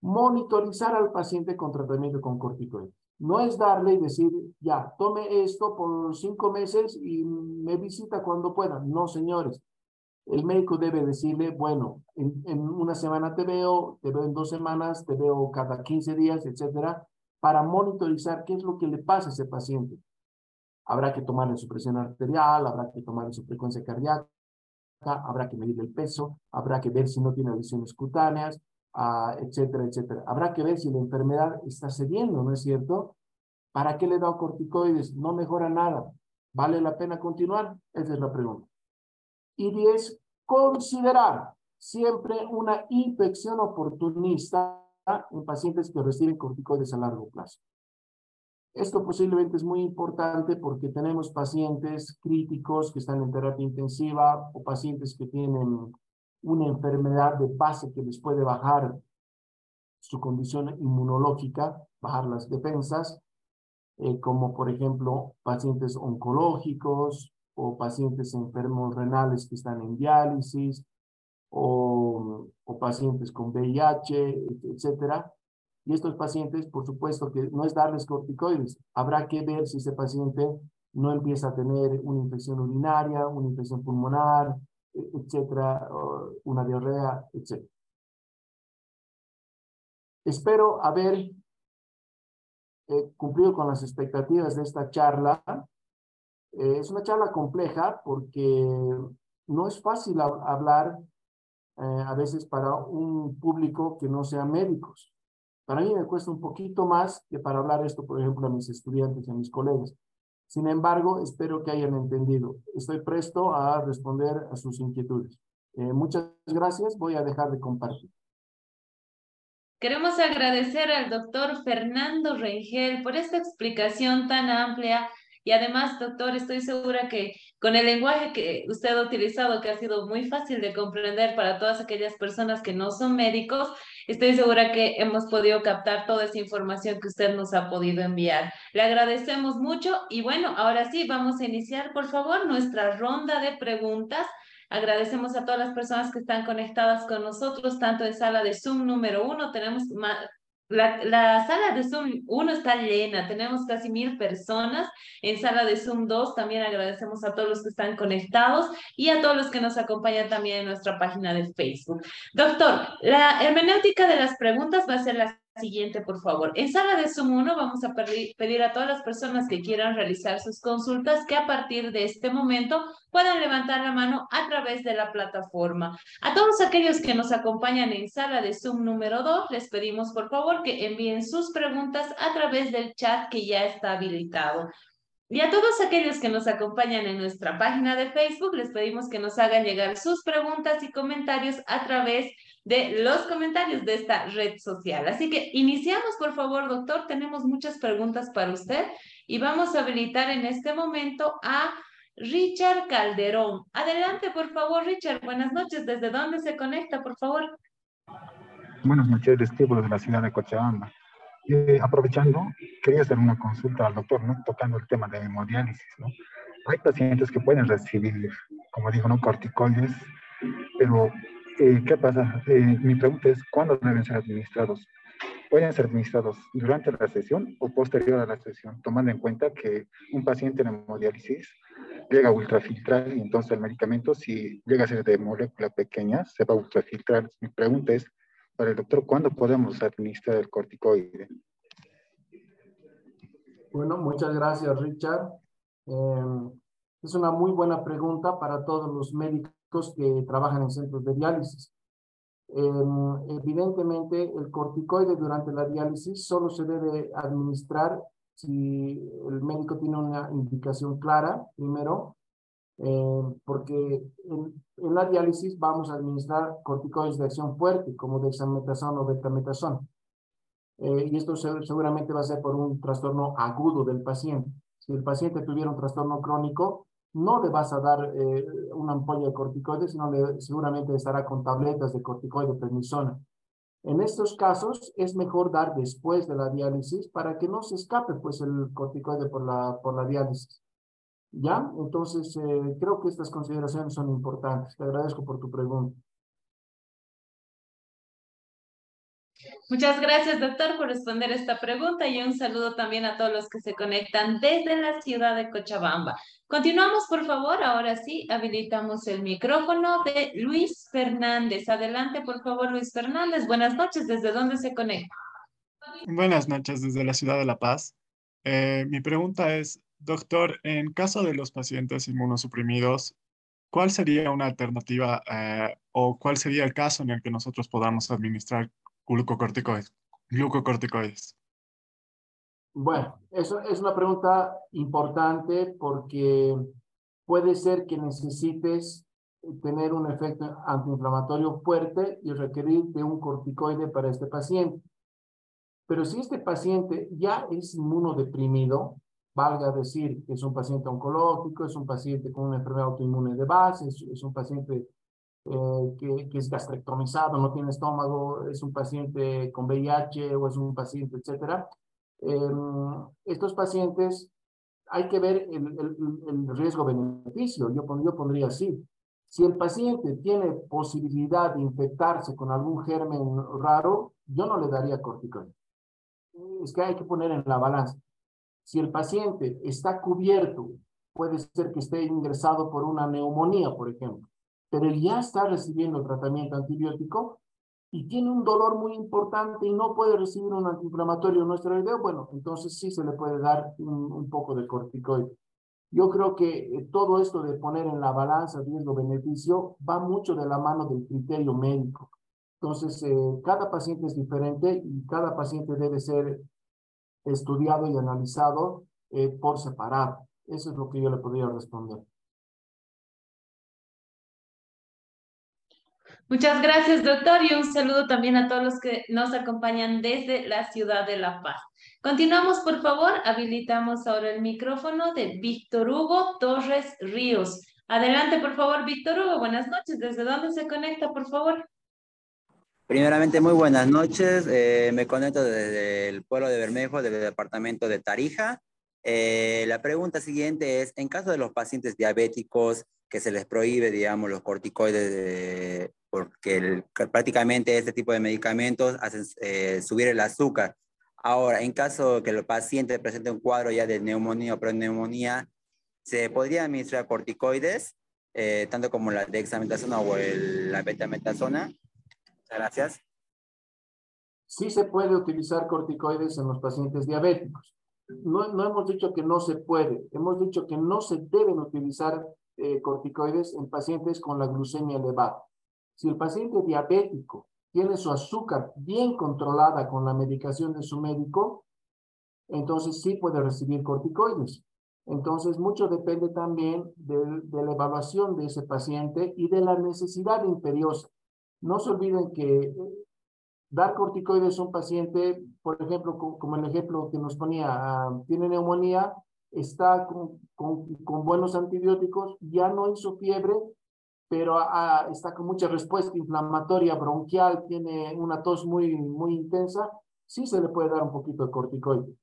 monitorizar al paciente con tratamiento con corticoide. No es darle y decir, ya, tome esto por cinco meses y me visita cuando pueda. No, señores el médico debe decirle, bueno, en, una semana te veo, te veo en dos semanas, te veo cada 15 días, etcétera, para monitorizar qué es lo que le pasa a ese paciente. Habrá que tomarle su presión arterial, habrá que tomarle su frecuencia cardíaca, habrá que medir el peso, habrá que ver si no tiene lesiones cutáneas, uh, etcétera, etcétera. Habrá que ver si la enfermedad está cediendo, ¿no es cierto? ¿Para qué le da corticoides? No mejora nada. ¿Vale la pena continuar? Esa es la pregunta. Y diez, considerar siempre una infección oportunista en pacientes que reciben corticoides a largo plazo. Esto posiblemente es muy importante porque tenemos pacientes críticos que están en terapia intensiva o pacientes que tienen una enfermedad de base que les puede bajar su condición inmunológica, bajar las defensas. eh, como por ejemplo pacientes oncológicos o pacientes enfermos renales que están en diálisis o, o pacientes con VIH, etcétera. Y estos pacientes, por supuesto que no es darles corticoides, habrá que ver si ese paciente no empieza a tener una infección urinaria, una infección pulmonar, e, etcétera, una diarrea, etcétera. Espero haber eh, cumplido con las expectativas de esta charla. Eh, es una charla compleja porque no es fácil hablar eh, a veces para un público que no sea médicos. Para mí me cuesta un poquito más que para hablar esto, por ejemplo, a mis estudiantes a mis colegas. Sin embargo, espero que hayan entendido. Estoy presto a responder a sus inquietudes. muchas gracias. Voy a dejar de compartir. Queremos agradecer al doctor Fernando Rengel por esta explicación tan amplia y además, doctor, estoy segura que con el lenguaje que usted ha utilizado, que ha sido muy fácil de comprender para todas aquellas personas que no son médicos, estoy segura que hemos podido captar toda esa información que usted nos ha podido enviar. Le agradecemos mucho y bueno, ahora sí, vamos a iniciar, por favor, nuestra ronda de preguntas. Agradecemos a todas las personas que están conectadas con nosotros, tanto en sala de Zoom número uno, tenemos la, la, sala de Zoom 1 está llena, tenemos casi mil personas. En sala de Zoom 2 también agradecemos a todos los que están conectados y a todos los que nos acompañan también en nuestra página de Facebook. Doctor, la hermenéutica de las preguntas va a ser la siguiente, por favor. En sala de Zoom 1 vamos a pedir a todas las personas que quieran realizar sus consultas que a partir de este momento puedan levantar la mano a través de la plataforma. A todos aquellos que nos acompañan en sala de Zoom número 2, les pedimos por favor que envíen sus preguntas a través del chat que ya está habilitado. Y a todos aquellos que nos acompañan en nuestra página de Facebook, les pedimos que nos hagan llegar sus preguntas y comentarios a través de de los comentarios de esta red social. Así que iniciamos, por favor, doctor. Tenemos muchas preguntas para usted y vamos a habilitar en este momento a Richard Calderón. Adelante, por favor, Richard. Buenas noches. ¿Desde dónde se conecta, por favor? Buenas noches, vestíbulo de la ciudad de Cochabamba. Eh, aprovechando, quería hacer una consulta al doctor, ¿no? Tocando el tema de hemodiálisis, ¿no? Hay pacientes que pueden recibir, como digo, ¿no? Corticoides, pero eh, ¿qué pasa? Eh, mi pregunta es, ¿cuándo deben ser administrados? ¿Pueden ser administrados durante la sesión o posterior a la sesión? Tomando en cuenta que un paciente en hemodiálisis llega a ultrafiltrar y entonces el medicamento, si llega a ser de molécula pequeña, se va a ultrafiltrar. Mi pregunta es, para el doctor, ¿cuándo podemos administrar el corticoide? Bueno, muchas gracias, Richard. Eh, es una muy buena pregunta para todos los médicos que trabajan en centros de diálisis. Em, evidentemente, el corticoide durante la diálisis solo se debe administrar si el médico tiene una indicación clara, primero, em, porque en, la diálisis vamos a administrar corticoides de acción fuerte, como dexametasona o betametasona. Eh, y esto seguramente va a ser por un trastorno agudo del paciente. Si el paciente tuviera un trastorno crónico, no le vas a dar eh, una ampolla de corticoides, sino le, seguramente estará con tabletas de corticoide prednisona. En estos casos es mejor dar después de la diálisis para que no se escape pues el corticoide por la, por la diálisis. ¿Ya? Entonces, eh, creo que estas consideraciones son importantes. Te agradezco por tu pregunta. Muchas gracias, doctor, por responder esta pregunta y un saludo también a todos los que se conectan desde la ciudad de Cochabamba. Continuamos, por favor. Ahora sí, habilitamos el micrófono de Luis Fernández. Adelante, por favor, Luis Fernández. Buenas noches. ¿Desde dónde se conecta? Buenas noches, desde la ciudad de La Paz. Eh, mi pregunta es, doctor, en caso de los pacientes inmunosuprimidos, ¿cuál sería una alternativa eh, o cuál sería el caso en el que nosotros podamos administrar glucocorticoides. glucocorticoides? Bueno, eso es una pregunta importante porque puede ser que necesites tener un efecto antiinflamatorio fuerte y requerir de un corticoide para este paciente. Pero si este paciente ya es inmunodeprimido, valga decir que es un paciente oncológico, es un paciente con una enfermedad autoinmune de base, es un paciente eh, que, es gastrectomizado, no tiene estómago, es un paciente con VIH o es un paciente, etcétera, em, estos pacientes hay que ver el, riesgo-beneficio. Yo, yo pondría así. Si el paciente tiene posibilidad de infectarse con algún germen raro, yo no le daría corticoides. Es que hay que poner en la balanza. Si el paciente está cubierto, puede ser que esté ingresado por una neumonía, por ejemplo, pero él ya está recibiendo tratamiento antibiótico y tiene un dolor muy importante y no puede recibir un antiinflamatorio en nuestro video, bueno, entonces sí se le puede dar un, poco de corticoide. Yo creo que eh, todo esto de poner en la balanza riesgo-beneficio va mucho de la mano del criterio médico. Entonces, eh, cada paciente es diferente y cada paciente debe ser estudiado y analizado eh, por separado. Eso es lo que yo le podría responder. Muchas gracias, doctor, y un saludo también a todos los que nos acompañan desde la ciudad de La Paz. Continuamos, por favor. Habilitamos ahora el micrófono de Víctor Hugo Torres Ríos. Adelante, por favor, Víctor Hugo. Buenas noches. ¿Desde dónde se conecta, por favor? Primeramente, muy buenas noches. Eh, me conecto desde el pueblo de Bermejo, del departamento de Tarija. Eh, la pregunta siguiente es, en caso de los pacientes diabéticos que se les prohíbe, digamos, los corticoides, porque prácticamente este tipo de medicamentos hacen eh, subir el azúcar. Ahora, en caso de que el paciente presente un cuadro ya de neumonía o proneumonía, ¿se podría administrar corticoides, tanto como la dexametasona o la betametasona? Gracias. Sí se puede utilizar corticoides en los pacientes diabéticos. No, no hemos dicho que no se puede, hemos dicho que no se deben utilizar eh, corticoides en pacientes con la glucemia elevada. Si el paciente diabético tiene su azúcar bien controlada con la medicación de su médico, entonces sí puede recibir corticoides. Entonces, mucho depende también de, de la evaluación de ese paciente y de la necesidad imperiosa. No se olviden que eh, dar corticoides a un paciente, por ejemplo, como el ejemplo que nos ponía, ah, tiene neumonía, está con, con, buenos antibióticos, ya no hizo fiebre, pero ah, está con mucha respuesta inflamatoria bronquial, tiene una tos muy, muy intensa, sí se le puede dar un poquito de corticoide.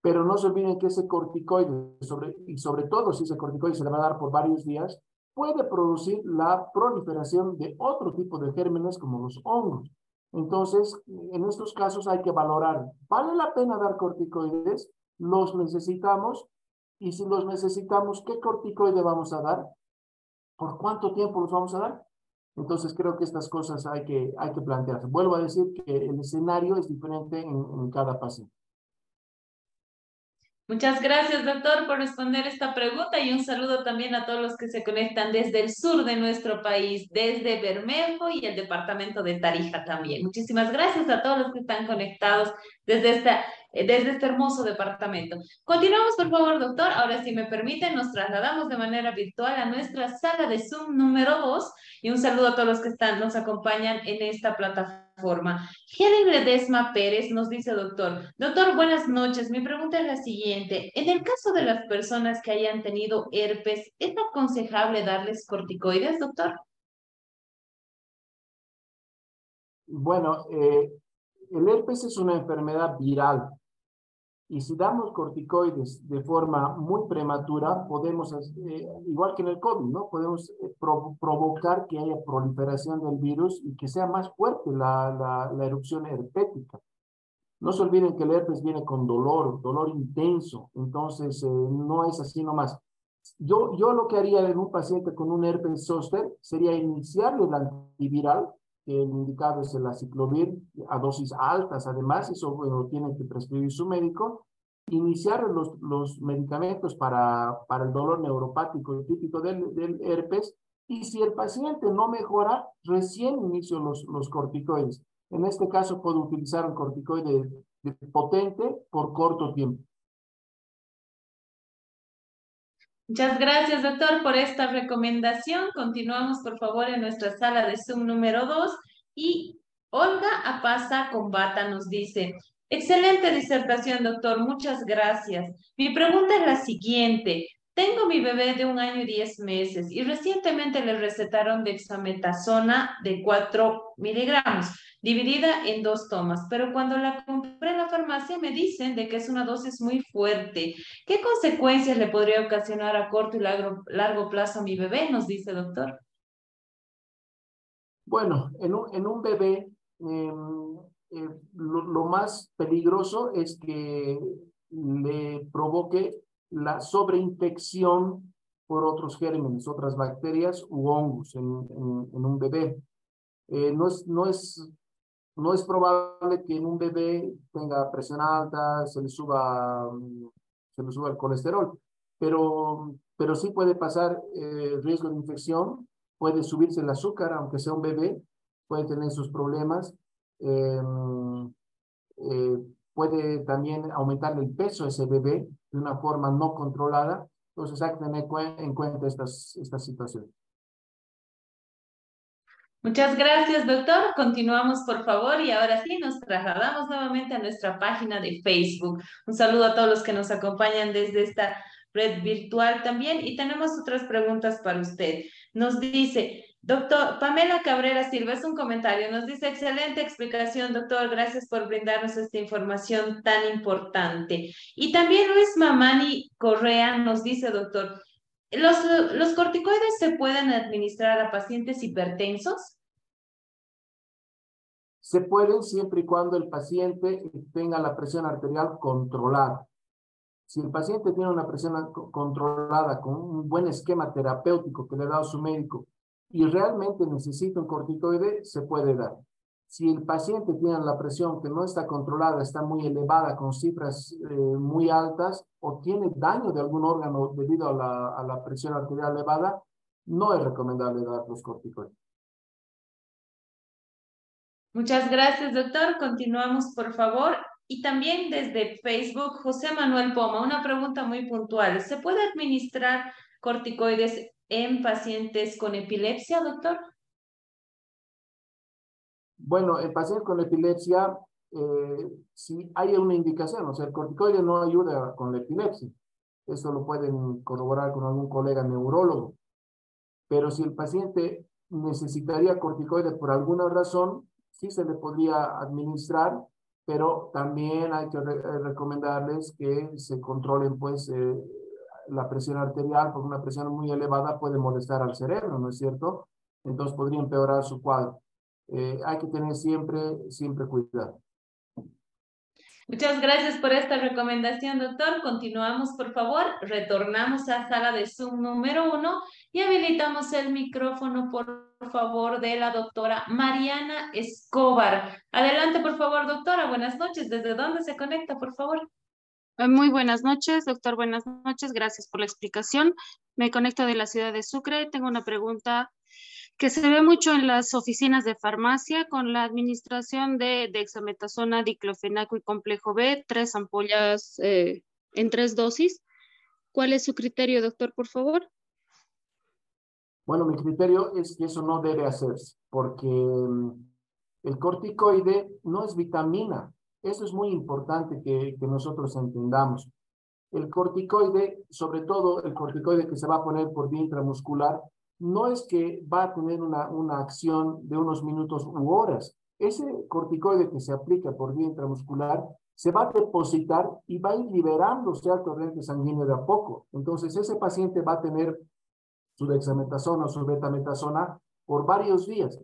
Pero no se olviden que ese corticoide, sobre, y sobre todo si ese corticoide se le va a dar por varios días, puede producir la proliferación de otro tipo de gérmenes como los hongos. Entonces, en estos casos hay que valorar, ¿vale la pena dar corticoides? ¿Los necesitamos? Y si los necesitamos, ¿qué corticoide vamos a dar? ¿Por cuánto tiempo los vamos a dar? Entonces, creo que estas cosas hay que, hay que plantearse. Vuelvo a decir que el escenario es diferente en cada paciente. Muchas gracias, doctor, por responder esta pregunta y un saludo también a todos los que se conectan desde el sur de nuestro país, desde Bermejo y el departamento de Tarija también. Muchísimas gracias a todos los que están conectados desde esta desde este hermoso departamento. Continuamos, por favor, doctor. Ahora, si me permiten, nos trasladamos de manera virtual a nuestra sala de Zoom número 2 y un saludo a todos los que están, nos acompañan en esta plataforma. Helen Ledesma Pérez nos dice, doctor, doctor, buenas noches. Mi pregunta es la siguiente. En el caso de las personas que hayan tenido herpes, ¿es aconsejable darles corticoides, doctor? Bueno, eh, el herpes es una enfermedad viral y si damos corticoides de forma muy prematura, podemos, eh, igual que en el COVID, ¿no? Podemos eh, provocar que haya proliferación del virus y que sea más fuerte la, la, erupción herpética. No se olviden que el herpes viene con dolor, dolor intenso, entonces eh, no es así nomás. Yo, yo lo que haría en un paciente con un herpes zóster sería iniciarle el antiviral, indicado es el aciclovir a dosis altas, además, eso bueno, tiene que prescribir su médico, iniciar los, los medicamentos para, para el dolor neuropático típico del, del herpes, y si el paciente no mejora, recién inicio los, los corticoides. En este caso, puedo utilizar un corticoide potente por corto tiempo. Muchas gracias, doctor, por esta recomendación. Continuamos, por favor, en nuestra sala de Zoom número 2. Y Olga Apaza Combata nos dice, excelente disertación, doctor, muchas gracias. Mi pregunta es la siguiente. Tengo mi bebé de un año y diez meses y recientemente le recetaron dexametasona de 4 miligramos, dividida en dos tomas, pero cuando la compré en la farmacia me dicen de que es una dosis muy fuerte. ¿Qué consecuencias le podría ocasionar a corto y largo, largo plazo a mi bebé? Nos dice doctor. Bueno, en un, en un bebé em, eh, lo, más peligroso es que le provoque la sobreinfección por otros gérmenes, otras bacterias u hongos en, en, un bebé. Eh, no, es, no, es, no es probable que en un bebé tenga presión alta, se le suba, se le suba el colesterol, pero, pero sí puede pasar eh, riesgo de infección, puede subirse el azúcar, aunque sea un bebé, puede tener sus problemas. Em, eh, puede también aumentar el peso de ese bebé de una forma no controlada. Entonces hay que tener en cuenta estas, estas situaciones. Muchas gracias, doctor. Continuamos, por favor, y ahora sí nos trasladamos nuevamente a nuestra página de Facebook. Un saludo a todos los que nos acompañan desde esta red virtual también y tenemos otras preguntas para usted. Nos dice, Doctor Pamela Cabrera Silva, es un comentario, nos dice, excelente explicación, doctor, gracias por brindarnos esta información tan importante. Y también Luis Mamani Correa nos dice, doctor, ¿los, corticoides se pueden administrar a pacientes hipertensos? Se pueden siempre y cuando el paciente tenga la presión arterial controlada. Si el paciente tiene una presión controlada con un buen esquema terapéutico que le ha dado su médico y realmente necesita un corticoide, se puede dar. Si el paciente tiene la presión que no está controlada, está muy elevada, con cifras eh, muy altas, o tiene daño de algún órgano debido a la, a la presión arterial elevada, no es recomendable dar los corticoides. Muchas gracias, doctor. Continuamos, por favor. Y también desde Facebook, José Manuel Poma, una pregunta muy puntual. ¿Se puede administrar corticoides en pacientes con epilepsia, doctor? Bueno, en pacientes con epilepsia, eh, si hay una indicación, o sea, el corticoide no ayuda con la epilepsia. Eso lo pueden corroborar con algún colega neurólogo. Pero si el paciente necesitaría corticoide por alguna razón, sí se le podría administrar, pero también hay que recomendarles que se controlen pues eh, la presión arterial, porque una presión muy elevada puede molestar al cerebro, ¿no es cierto? Entonces podría empeorar su cuadro. Eh, hay que tener siempre, siempre cuidado. Muchas gracias por esta recomendación, doctor. Continuamos, por favor. Retornamos a sala de Zoom número uno y habilitamos el micrófono, por favor, de la doctora Mariana Escobar. Adelante, por favor, doctora. Buenas noches. ¿Desde dónde se conecta, por favor? Eh, muy buenas noches, doctor. Buenas noches. Gracias por la explicación. Me conecto de la ciudad de Sucre. Tengo una pregunta que se ve mucho en las oficinas de farmacia con la administración de dexametasona, diclofenaco y complejo B, tres ampollas eh, en tres dosis. ¿Cuál es su criterio, doctor, por favor? Bueno, mi criterio es que eso no debe hacerse, porque mm, el corticoide no es vitamina, eso es muy importante que, nosotros entendamos. El corticoide, sobre todo el corticoide que se va a poner por vía intramuscular, no es que va a tener una, una acción de unos minutos u horas. Ese corticoide que se aplica por vía intramuscular se va a depositar y va a ir liberándose al torrente sanguíneo de a poco. Entonces, ese paciente va a tener su dexametasona o su betametasona por varios días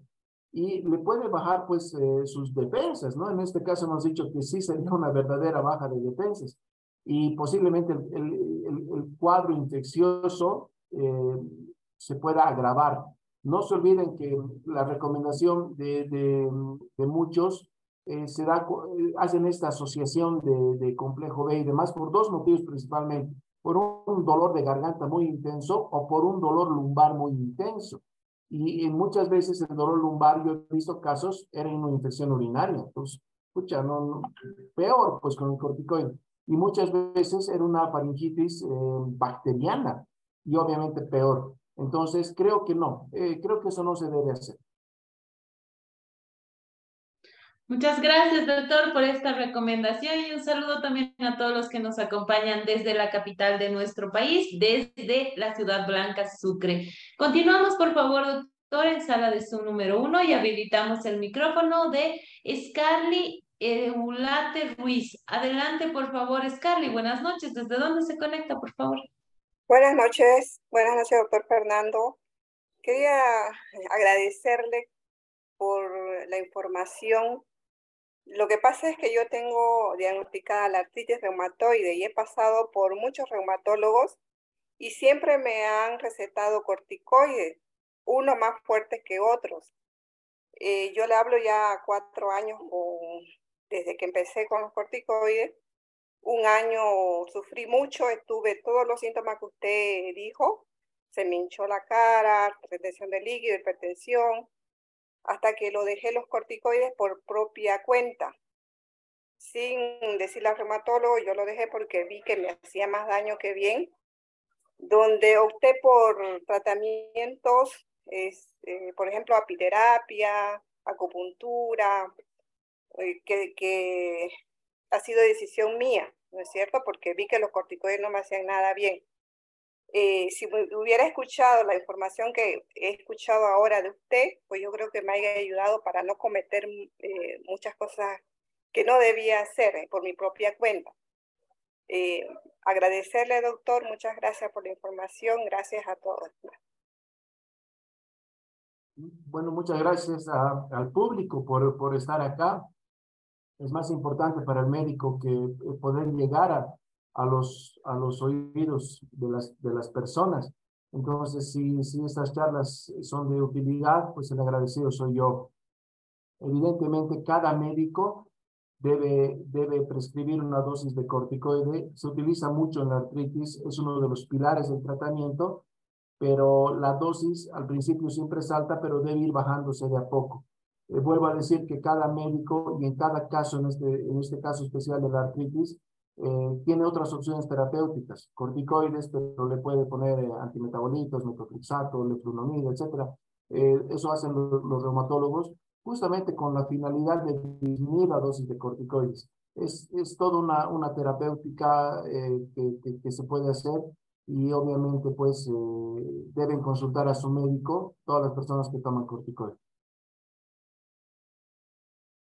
y le puede bajar pues eh, sus defensas, ¿no? En este caso hemos dicho que sí sería una verdadera baja de defensas y posiblemente el, el, cuadro infeccioso eh, se pueda agravar. No se olviden que la recomendación de, de, muchos eh, se da, hacen esta asociación de, de, complejo B y demás por dos motivos principalmente, por un dolor de garganta muy intenso o por un dolor lumbar muy intenso. Y, muchas veces el dolor lumbar, yo he visto casos, era una infección urinaria. Entonces, escucha, peor pues con el corticoide. Y muchas veces era una faringitis eh, bacteriana y obviamente peor. Entonces, creo que no, eh, creo que eso no se debe hacer. Muchas gracias, doctor, por esta recomendación y un saludo también a todos los que nos acompañan desde la capital de nuestro país, desde la ciudad blanca Sucre. Continuamos, por favor, doctor, en sala de Zoom número uno y habilitamos el micrófono de Scarly Eulate Ruiz. Adelante, por favor, Scarly. Buenas noches. ¿Desde dónde se conecta, por favor? Buenas noches. Buenas noches, doctor Fernando. Quería agradecerle por la información. Lo que pasa es que yo tengo diagnosticada la artritis reumatoide y he pasado por muchos reumatólogos y siempre me han recetado corticoides, uno más fuerte que otros. Eh, yo le hablo ya cuatro años desde que empecé con los corticoides. Un año sufrí mucho, estuve todos los síntomas que usted dijo. Se me hinchó la cara, retención de líquido, hipertensión, hasta que lo dejé los corticoides por propia cuenta. Sin decirle al reumatólogo, yo lo dejé porque vi que me hacía más daño que bien. Donde opté por tratamientos, este, por ejemplo, apiterapia, acupuntura, eh, que, que ha sido decisión mía, ¿no es cierto? Porque vi que los corticoides no me hacían nada bien. Eh, si hubiera escuchado la información que he escuchado ahora de usted, pues yo creo que me haya ayudado para no cometer eh, muchas cosas que no debía hacer eh, por mi propia cuenta. agradecerle, doctor, muchas gracias por la información, gracias a todos. Bueno, muchas gracias al público por, por estar acá. Es más importante para el médico que poder llegar a, a los, a los oídos de las, de las personas. Entonces, si, si estas charlas son de utilidad, pues el agradecido soy yo. Evidentemente, cada médico debe, debe prescribir una dosis de corticoide. Se utiliza mucho en la artritis, es uno de los pilares del tratamiento, pero la dosis al principio siempre es alta, pero debe ir bajándose de a poco. Eh, vuelvo a decir que cada médico, y en cada caso, en este, en este caso especial de la artritis, eh, tiene otras opciones terapéuticas, corticoides, pero le puede poner eh, antimetabolitos, metotrexato, leflunomida, etc. Eh, eso hacen los, reumatólogos justamente con la finalidad de disminuir la dosis de corticoides. Es, es toda una, una terapéutica que, que, se puede hacer y obviamente pues deben consultar a su médico todas las personas que toman corticoides.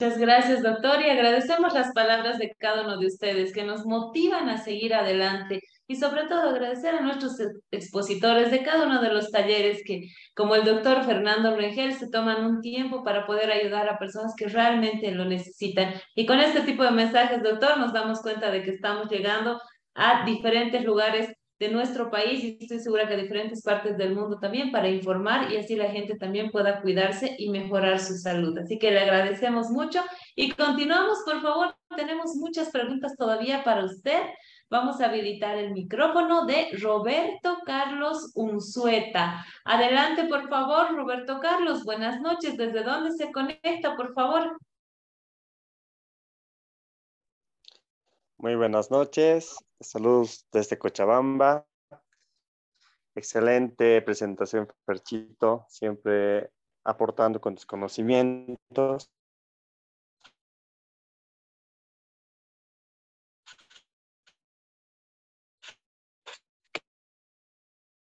Muchas gracias, doctor, y agradecemos las palabras de cada uno de ustedes que nos motivan a seguir adelante y sobre todo agradecer a nuestros expositores de cada uno de los talleres que, como el doctor Fernando Rengel, se toman un tiempo para poder ayudar a personas que realmente lo necesitan. Y con este tipo de mensajes, doctor, nos damos cuenta de que estamos llegando a diferentes lugares de nuestro país y estoy segura que diferentes partes del mundo también para informar y así la gente también pueda cuidarse y mejorar su salud. Así que le agradecemos mucho y continuamos, por favor. Tenemos muchas preguntas todavía para usted. Vamos a habilitar el micrófono de Roberto Carlos Unzueta. Adelante, por favor, Roberto Carlos. Buenas noches. ¿Desde dónde se conecta, por favor? Muy buenas noches. Saludos desde Cochabamba. Excelente presentación, Perchito. Siempre aportando con tus conocimientos.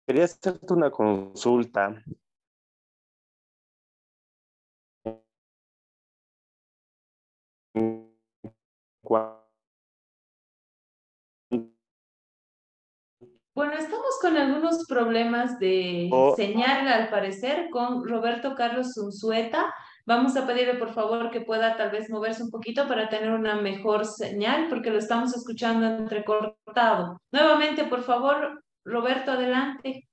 Quería hacerte una consulta. Bueno, estamos con algunos problemas de oh. señal, al parecer, con Roberto Carlos Unzueta. Vamos a pedirle, por favor, que pueda tal vez moverse un poquito para tener una mejor señal, porque lo estamos escuchando entrecortado. Nuevamente, por favor, Roberto, adelante.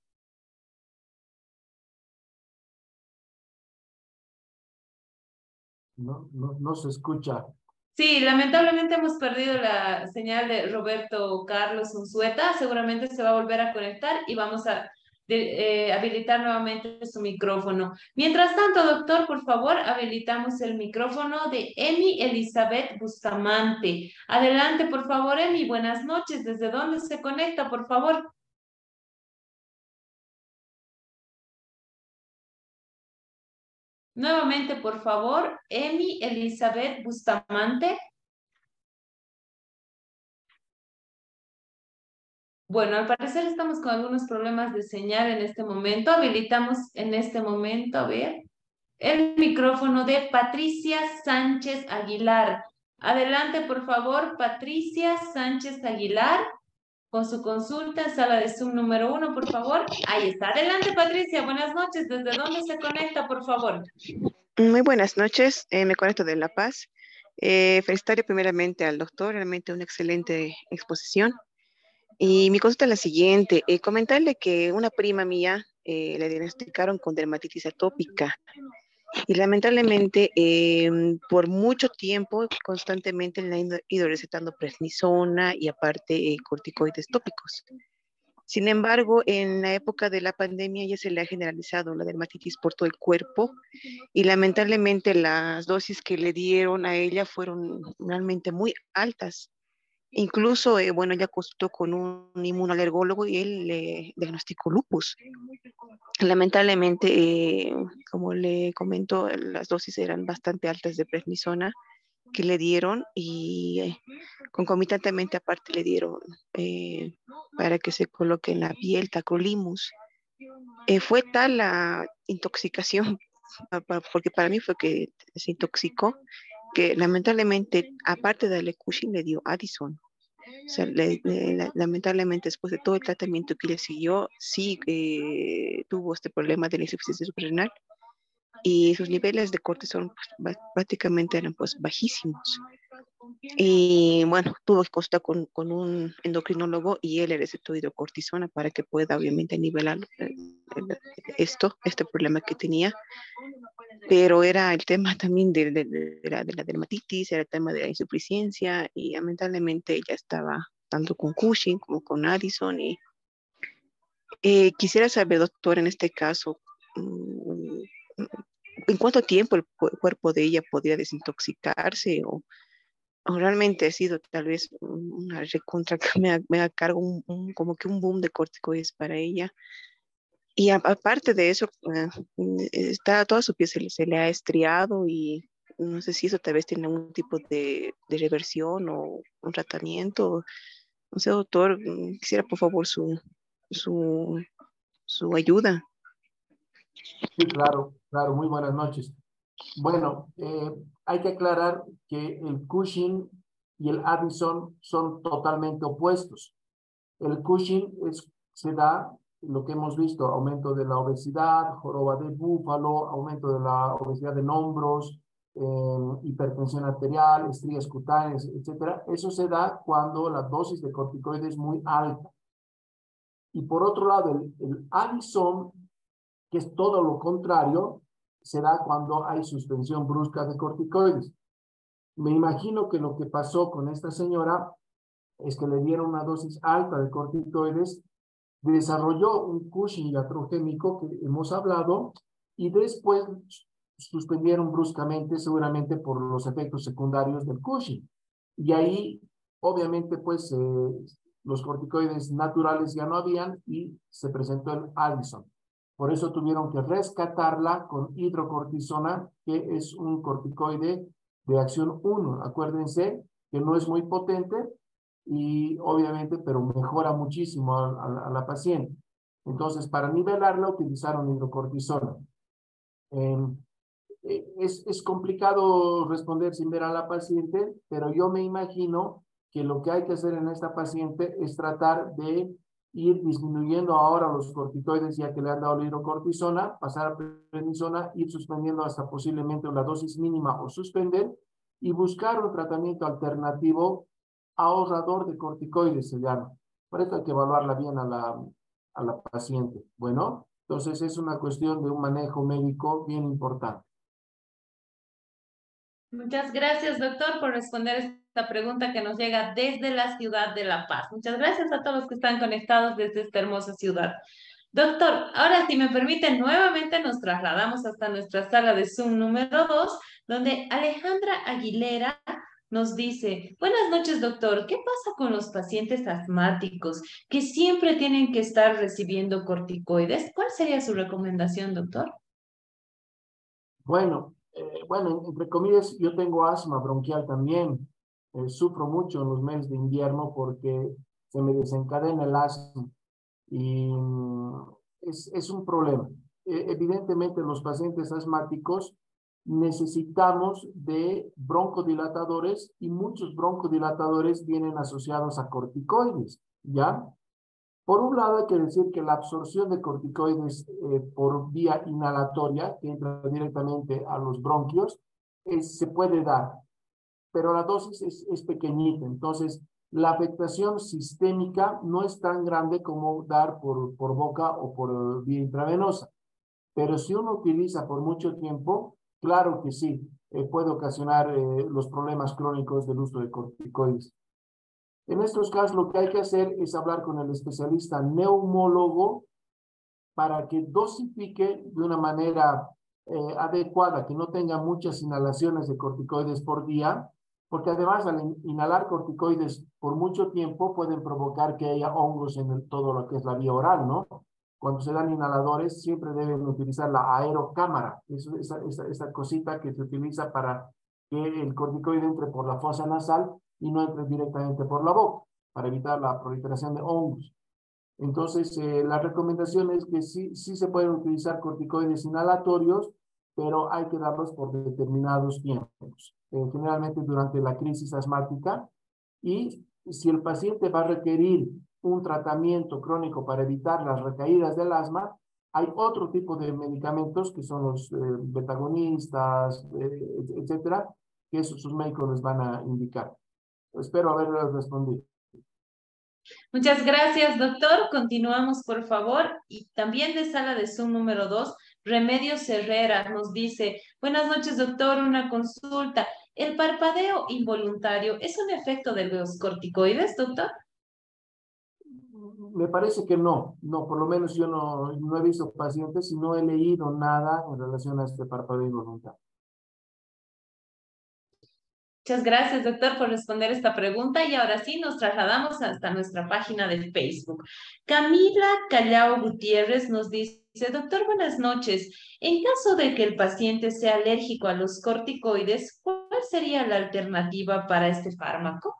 No, no, no se escucha. Sí, lamentablemente hemos perdido la señal de Roberto Carlos Unzueta. Seguramente se va a volver a conectar y vamos a eh, habilitar nuevamente su micrófono. Mientras tanto, doctor, por favor, habilitamos el micrófono de Emi Elizabeth Bustamante. Adelante, por favor, Emi. Buenas noches. ¿Desde dónde se conecta, por favor? Nuevamente, por favor, Emi Elizabeth Bustamante. Bueno, al parecer estamos con algunos problemas de señal en este momento. Habilitamos en este momento, a ver, el micrófono de Patricia Sánchez Aguilar. Adelante, por favor, Patricia Sánchez Aguilar, con su consulta sala de Zoom número uno, por favor. Ahí está. Adelante, Patricia. Buenas noches. ¿Desde dónde se conecta, por favor? Muy buenas noches. Eh, me conecto de La Paz. Eh, primeramente al doctor, realmente una excelente exposición. Y mi consulta es la siguiente, eh, comentarle que una prima mía eh, le diagnosticaron con dermatitis atópica y lamentablemente em, por mucho tiempo constantemente le han ido recetando prednisona y aparte eh, corticoides tópicos. Sin embargo, en la época de la pandemia ya se le ha generalizado la dermatitis por todo el cuerpo y lamentablemente las dosis que le dieron a ella fueron realmente muy altas. Incluso, eh, bueno, ella consultó con un inmunoalergólogo y él le diagnosticó lupus. Lamentablemente, eh, como le comento, las dosis eran bastante altas de prednisona que le dieron y eh, concomitantemente aparte le dieron para que se coloque en la piel tacrolimus. fue tal la intoxicación, porque para mí fue que se intoxicó, que lamentablemente, aparte de Cushing, le dio Addison. O sea, lamentablemente, después de todo el tratamiento que le siguió, sí eh, tuvo este problema de la insuficiencia suprarrenal y sus niveles de cortisol pues, prácticamente eran pues bajísimos. Y bueno, tuvo que consultar con, con, un endocrinólogo y él le recetó hidrocortisona para que pueda obviamente nivelar eh, esto, este problema que tenía. Pero era el tema también de, de, de, la, de, la, dermatitis, era el tema de la insuficiencia y lamentablemente ella estaba tanto con Cushing como con Addison. Y eh, quisiera saber, doctor, en este caso, mm, ¿en cuánto tiempo el cuerpo de ella podría desintoxicarse o realmente ha sido tal vez una recontra que me, me cargo un, como que un boom de corticoides para ella. Y aparte de eso, eh, está, toda su piel se, le ha estriado y no sé si eso tal vez tiene algún tipo de, de reversión o un tratamiento. No sé, doctor, mm, quisiera por favor su, su, su ayuda. Sí, claro, claro, muy buenas noches. Bueno, eh, hay que aclarar que el Cushing y el Addison son totalmente opuestos. El Cushing es, se da lo que hemos visto, aumento de la obesidad, joroba de búfalo, aumento de la obesidad en hombros, hipertensión arterial, estrías cutáneas, etc. Eso se da cuando la dosis de corticoides es muy alta. Y por otro lado, el, el Addison, que es todo lo contrario, se da cuando hay suspensión brusca de corticoides. Me imagino que lo que pasó con esta señora es que le dieron una dosis alta de corticoides, desarrolló un Cushing iatrogénico que hemos hablado y después suspendieron bruscamente seguramente por los efectos secundarios del Cushing. Y ahí, obviamente, pues eh, los corticoides naturales ya no habían y se presentó el Addison. Por eso tuvieron que rescatarla con hidrocortisona, que es un corticoide de acción 1. Acuérdense que no es muy potente y obviamente, pero mejora muchísimo a, la paciente. Entonces, para nivelarla utilizaron hidrocortisona. Em, eh, es, es complicado responder sin ver a la paciente, pero yo me imagino que lo que hay que hacer en esta paciente es tratar de ir disminuyendo ahora los corticoides ya que le han dado la hidrocortisona, pasar a prednisona, ir suspendiendo hasta posiblemente la dosis mínima o suspender y buscar un tratamiento alternativo ahorrador de corticoides, se llama. Por eso hay que evaluarla bien a la, a la paciente. Bueno, entonces es una cuestión de un manejo médico bien importante. Muchas gracias, doctor, por responder esta pregunta que nos llega desde la ciudad de La Paz. Muchas gracias a todos los que están conectados desde esta hermosa ciudad. Doctor, ahora si me permiten, nuevamente nos trasladamos hasta nuestra sala de Zoom número 2, donde Alejandra Aguilera nos dice, buenas noches doctor, ¿qué pasa con los pacientes asmáticos que siempre tienen que estar recibiendo corticoides? ¿Cuál sería su recomendación, doctor? Bueno, eh, bueno, entre comillas, yo tengo asma bronquial también. Eh, sufro mucho en los meses de invierno porque se me desencadena el asma y mm, es, es un problema. E, evidentemente, los pacientes asmáticos necesitamos de broncodilatadores y muchos broncodilatadores vienen asociados a corticoides, ¿ya? Por un lado, hay que decir que la absorción de corticoides eh, por vía inhalatoria, que entra directamente a los bronquios, se puede dar, pero la dosis es, es pequeñita. Entonces, la afectación sistémica no es tan grande como dar por, por boca o por vía intravenosa. Pero si uno utiliza por mucho tiempo, claro que sí, eh, puede ocasionar eh, los problemas crónicos del uso de corticoides. En estos casos lo que hay que hacer es hablar con el especialista neumólogo para que dosifique de una manera eh, adecuada, que no tenga muchas inhalaciones de corticoides por día, porque además al inhalar corticoides por mucho tiempo pueden provocar que haya hongos en todo lo que es la vía oral, ¿no? Cuando se dan inhaladores siempre deben utilizar la aerocámara, eso, esa, esa, esa cosita que se utiliza para que el corticoide entre por la fosa nasal y no entre directamente por la boca, para evitar la proliferación de hongos. Entonces, eh, la recomendación es que sí, sí se pueden utilizar corticoides inhalatorios, pero hay que darlos por determinados tiempos, eh, generalmente durante la crisis asmática. Y si el paciente va a requerir un tratamiento crónico para evitar las recaídas del asma, hay otro tipo de medicamentos que son los eh, betagonistas, eh, etcétera, que esos sus médicos les van a indicar. Espero haberles respondido. Muchas gracias, doctor. Continuamos, por favor. Y también de sala de Zoom número 2, Remedios Herrera nos dice, buenas noches, doctor, una consulta. ¿El parpadeo involuntario es un efecto de los corticoides, doctor? Me parece que no, no, por lo menos yo no, no he visto pacientes y no he leído nada en relación a este parpadeo involuntario. Muchas gracias, doctor, por responder esta pregunta. Y ahora sí, nos trasladamos hasta nuestra página de Facebook. Camila Callao Gutiérrez nos dice, doctor, buenas noches. En caso de que el paciente sea alérgico a los corticoides, ¿cuál sería la alternativa para este fármaco?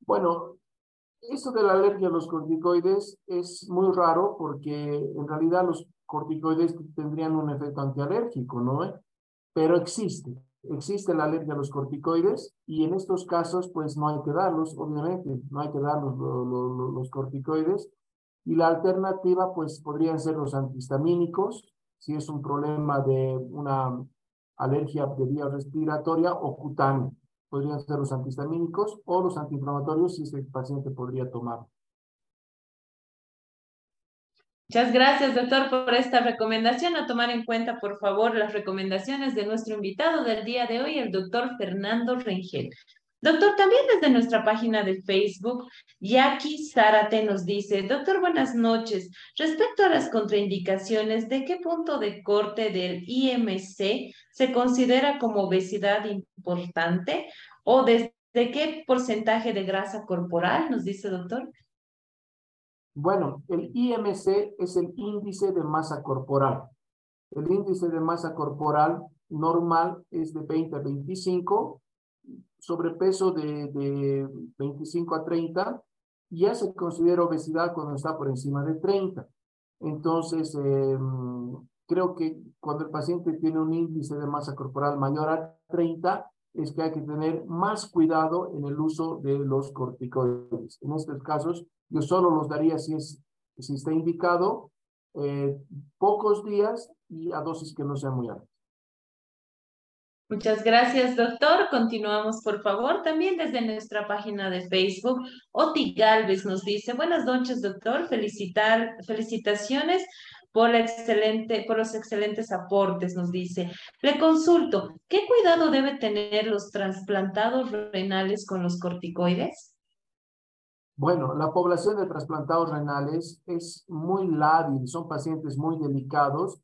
Bueno, eso de la alergia a los corticoides es muy raro porque en realidad los corticoides tendrían un efecto antialérgico, ¿no? Pero existe existe la alergia a los corticoides y en estos casos pues no hay que darlos, obviamente, no hay que dar los, los, corticoides y la alternativa pues podrían ser los antihistamínicos si es un problema de una alergia de vía respiratoria o cutánea. Podrían ser los antihistamínicos o los antiinflamatorios si ese paciente podría tomar. Muchas gracias, doctor, por esta recomendación. A tomar en cuenta, por favor, las recomendaciones de nuestro invitado del día de hoy, el doctor Fernando Rengel. Doctor, también desde nuestra página de Facebook, Jackie Zárate nos dice, doctor, buenas noches. Respecto a las contraindicaciones, ¿de qué punto de corte del IMC se considera como obesidad importante o desde qué porcentaje de grasa corporal, nos dice doctor? Bueno, el IMC es el índice de masa corporal. El índice de masa corporal normal es de 20 a 25, sobrepeso de, de 25 a 30, ya se considera obesidad cuando está por encima de 30. Entonces, em, creo que cuando el paciente tiene un índice de masa corporal mayor a 30, es que hay que tener más cuidado en el uso de los corticoides. En estos casos, yo solo los daría si, es, si está indicado eh, pocos días y a dosis que no sean muy altas. Muchas gracias, doctor. Continuamos, por favor, también desde nuestra página de Facebook. Oti Galvez nos dice, buenas noches, doctor. Felicitar, felicitaciones por, la excelente, por los excelentes aportes, nos dice. Le consulto, ¿qué cuidado debe tener los trasplantados renales con los corticoides? Bueno, la población de trasplantados renales es muy lábil, son pacientes muy delicados,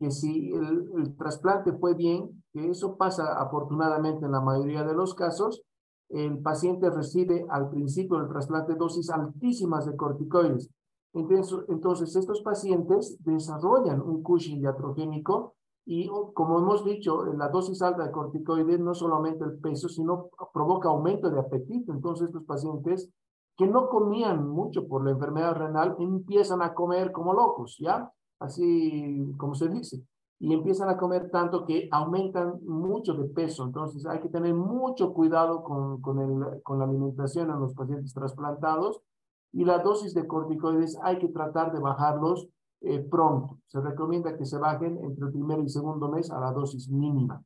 que si el, trasplante fue bien, que eso pasa afortunadamente en la mayoría de los casos, el paciente recibe al principio del trasplante dosis altísimas de corticoides. Entonces, entonces estos pacientes desarrollan un Cushing iatrogénico y como hemos dicho, la dosis alta de corticoides no solamente el peso, sino provoca aumento de apetito. Entonces estos pacientes que no comían mucho por la enfermedad renal empiezan a comer como locos, ¿ya? Así como se dice. y empiezan a comer tanto que aumentan mucho de peso. Entonces hay que tener mucho cuidado con, con, el, con la alimentación en los pacientes trasplantados y la dosis de corticoides hay que tratar de bajarlos eh, pronto. Se recomienda que se bajen entre el primer y segundo mes a la dosis mínima.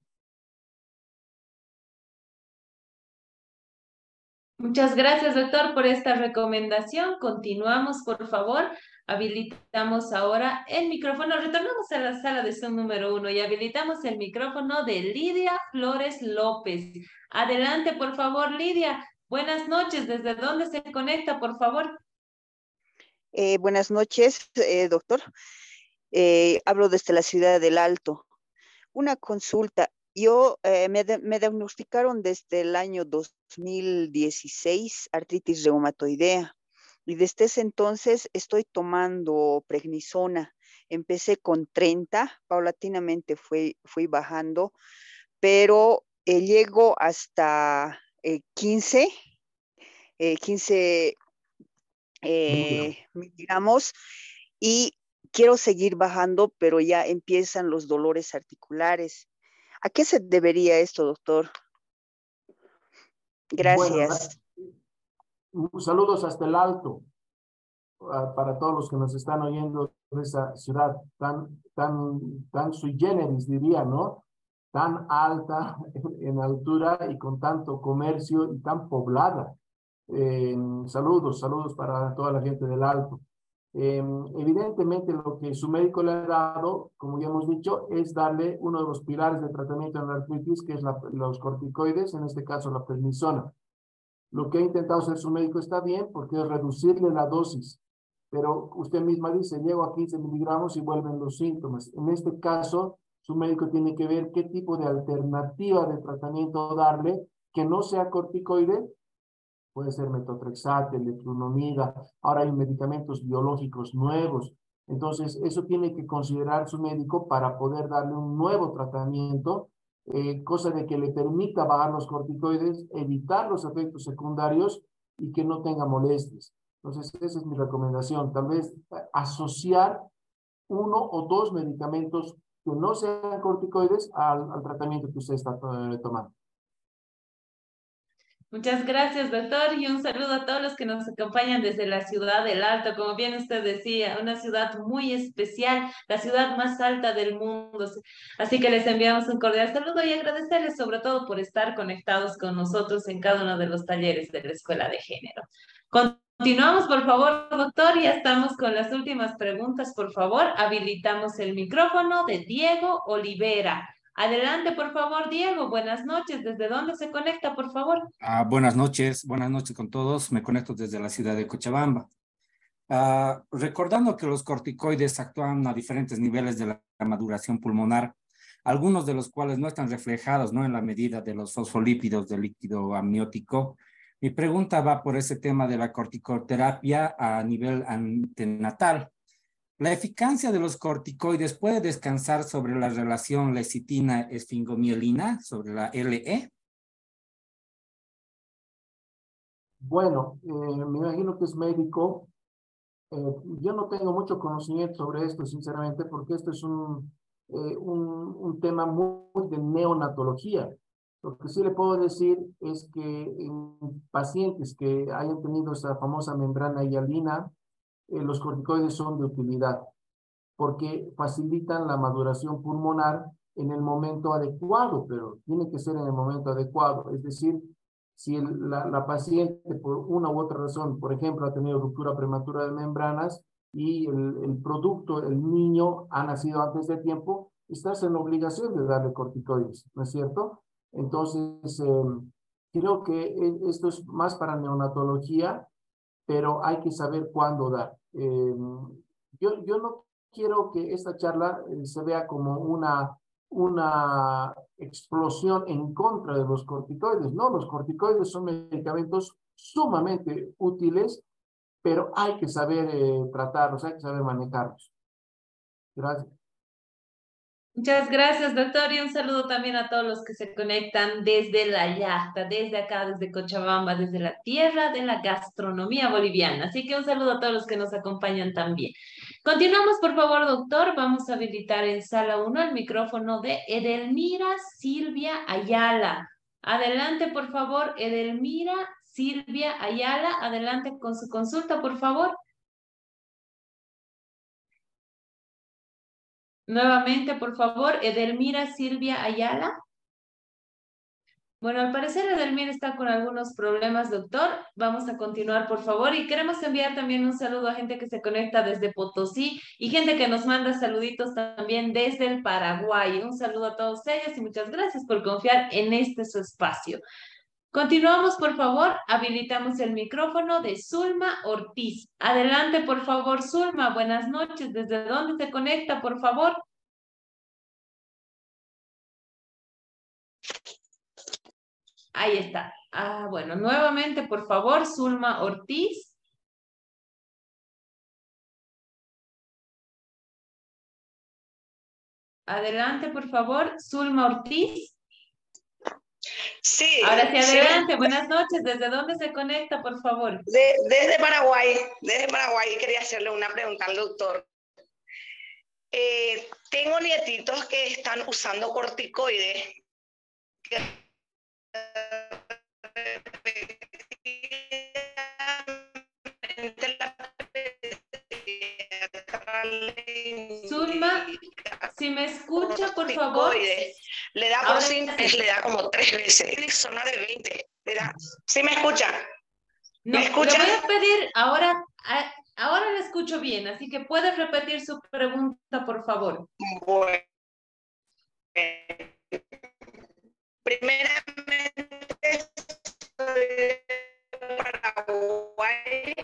Muchas gracias, doctor, por esta recomendación. Continuamos, por favor. Habilitamos ahora el micrófono. Retornamos a la sala de Zoom número uno y habilitamos el micrófono de Lidia Flores López. Adelante, por favor, Lidia. Buenas noches. ¿Desde dónde se conecta, por favor? Eh, buenas noches, eh, doctor. Eh, hablo desde la ciudad del Alto. Una consulta. Yo me, me, diagnosticaron desde el año 2016 artritis reumatoidea y desde ese entonces estoy tomando prednisona. Empecé con 30, paulatinamente fui, fui bajando, pero llego hasta 15, 15 eh, digamos, y quiero seguir bajando, pero ya empiezan los dolores articulares. ¿A qué se debería esto, doctor? Gracias. Saludos hasta el alto para todos los que nos están oyendo de esa ciudad tan, tan, tan sui generis, diría, ¿no? Tan alta en altura y con tanto comercio y tan poblada. Eh, saludos, saludos para toda la gente del Alto. Eh, evidentemente lo que su médico le ha dado, como ya hemos dicho, es darle uno de los pilares de tratamiento en la artritis, que es los corticoides, en este caso la prednisona. Lo que ha intentado hacer su médico está bien porque es reducirle la dosis, pero usted misma dice, llego a 15 miligramos y vuelven los síntomas. En este caso, su médico tiene que ver qué tipo de alternativa de tratamiento darle que no sea corticoide, puede ser metotrexate, electronomida, ahora hay medicamentos biológicos nuevos. Entonces, eso tiene que considerar su médico para poder darle un nuevo tratamiento, eh, cosa de que le permita bajar los corticoides, evitar los efectos secundarios y que no tenga molestias. Entonces, esa es mi recomendación. Tal vez asociar uno o dos medicamentos que no sean corticoides al, al tratamiento que usted está eh, tomando. Muchas gracias, doctor, y un saludo a todos los que nos acompañan desde la ciudad del Alto. Como bien usted decía, una ciudad muy especial, la ciudad más alta del mundo. Así que les enviamos un cordial saludo y agradecerles sobre todo por estar conectados con nosotros en cada uno de los talleres de la Escuela de Género. Continuamos, por favor, doctor. Ya estamos con las últimas preguntas. Por favor, habilitamos el micrófono de Diego Olivera. Adelante, por favor, Diego. Buenas noches. ¿Desde dónde se conecta, por favor? Ah, buenas noches. Buenas noches con todos. Me conecto desde la ciudad de Cochabamba. Ah, recordando que los corticoides actúan a diferentes niveles de la maduración pulmonar, algunos de los cuales no están reflejados ¿no? en la medida de los fosfolípidos del líquido amniótico. Mi pregunta va por ese tema de la corticoterapia a nivel antenatal. La eficacia de los corticoides puede descansar sobre la relación lecitina-esfingomielina, sobre la LE. Bueno, eh, me imagino que es médico. Eh, yo no tengo mucho conocimiento sobre esto, sinceramente, porque esto es un, eh, un, un, tema muy de neonatología. Lo que sí le puedo decir es que en pacientes que hayan tenido esa famosa membrana hialina, eh, los corticoides son de utilidad porque facilitan la maduración pulmonar en el momento adecuado, pero tiene que ser en el momento adecuado. Es decir, si la, paciente por una u otra razón, por ejemplo, ha tenido ruptura prematura de membranas y el, producto, el niño, ha nacido antes de tiempo, estás en la obligación de darle corticoides, ¿no es cierto? Entonces, em, creo que e, esto es más para neonatología pero hay que saber cuándo dar. Eh, yo, yo no quiero que esta charla eh, se vea como una, una explosión en contra de los corticoides. No, los corticoides son medicamentos sumamente útiles, pero hay que saber eh, tratarlos, hay que saber manejarlos. Gracias. Muchas gracias, doctor, y un saludo también a todos los que se conectan desde la yacta, desde acá, desde Cochabamba, desde la tierra de la gastronomía boliviana. Así que un saludo a todos los que nos acompañan también. Continuamos, por favor, doctor. Vamos a habilitar en sala 1 el micrófono de Edelmira Silvia Ayala. Adelante, por favor, Edelmira Silvia Ayala. Adelante con su consulta, por favor. Nuevamente, por favor, Edelmira Silvia Ayala. Bueno, al parecer Edelmira está con algunos problemas, doctor. Vamos a continuar, por favor. Y queremos enviar también un saludo a gente que se conecta desde Potosí y gente que nos manda saluditos también desde el Paraguay. Un saludo a todos ellos y muchas gracias por confiar en este su espacio. Continuamos, por favor. Habilitamos el micrófono de Zulma Ortiz. Adelante, por favor, Zulma. Buenas noches. ¿Desde dónde se conecta, por favor? Ahí está. Ah, bueno, nuevamente, por favor, Zulma Ortiz. Adelante, por favor, Zulma Ortiz. Sí. Ahora sí, adelante. Buenas noches. ¿Desde dónde se conecta, por favor? desde Paraguay. Desde Paraguay quería hacerle una pregunta al doctor. Eh, tengo nietitos que están usando corticoides. Zulma, si me escucha, por favor. Le da por le da como tres veces. Zona de 20. Le da. ¿Sí me escucha? No, ¿Me escucha? Le voy a pedir ahora, ahora le escucho bien, así que puede repetir su pregunta, por favor. Bueno. Primeramente, Paraguay,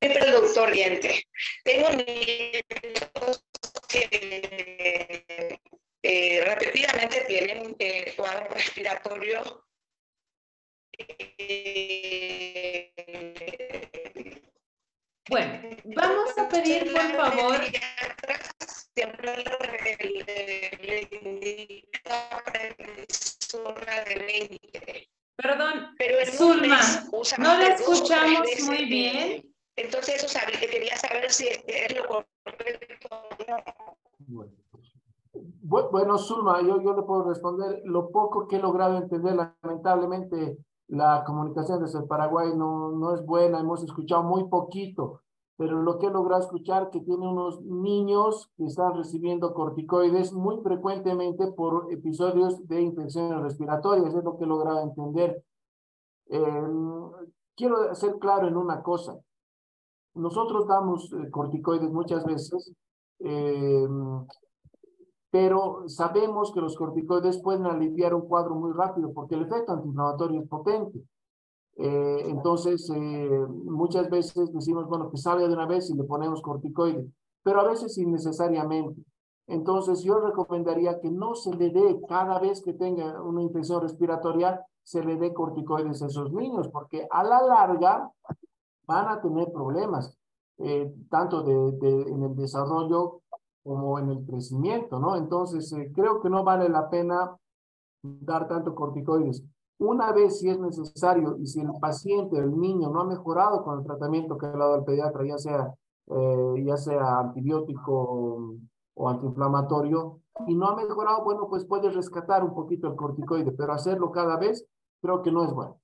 productor diente. Tengo nietos que eh, repetidamente tienen eh, cuadro respiratorio bueno, vamos a pedir por favor. Siempre le indica de Perdón, Pero Zulma, no la escuchamos muy bien. Entonces, eso que quería bueno, Zulma, yo, yo le puedo responder. Lo poco que he logrado entender, lamentablemente, la comunicación desde el Paraguay no, no es buena, hemos escuchado muy poquito, pero lo que he logrado escuchar que tiene unos niños que están recibiendo corticoides muy frecuentemente por episodios de infecciones respiratorias, es lo que he logrado entender. Em, quiero ser claro en una cosa. Nosotros damos eh, corticoides muchas veces eh, pero sabemos que los corticoides pueden aliviar un cuadro muy rápido porque el efecto antiinflamatorio es potente. Eh, entonces, eh, muchas veces decimos, bueno, que salga de una vez y le ponemos corticoides, pero a veces innecesariamente. Entonces, yo recomendaría que no se le dé cada vez que tenga una infección respiratoria, se le dé corticoides a esos niños, porque a la larga van a tener problemas, eh, tanto de, de, en el desarrollo como en el crecimiento, ¿no? Entonces, eh, creo que no vale la pena dar tanto corticoides. Una vez si es necesario y si el paciente, el niño, no ha mejorado con el tratamiento que ha dado el pediatra, ya sea, eh, ya sea antibiótico o antiinflamatorio, y no ha mejorado, bueno, pues puede rescatar un poquito el corticoide, pero hacerlo cada vez creo que no es bueno.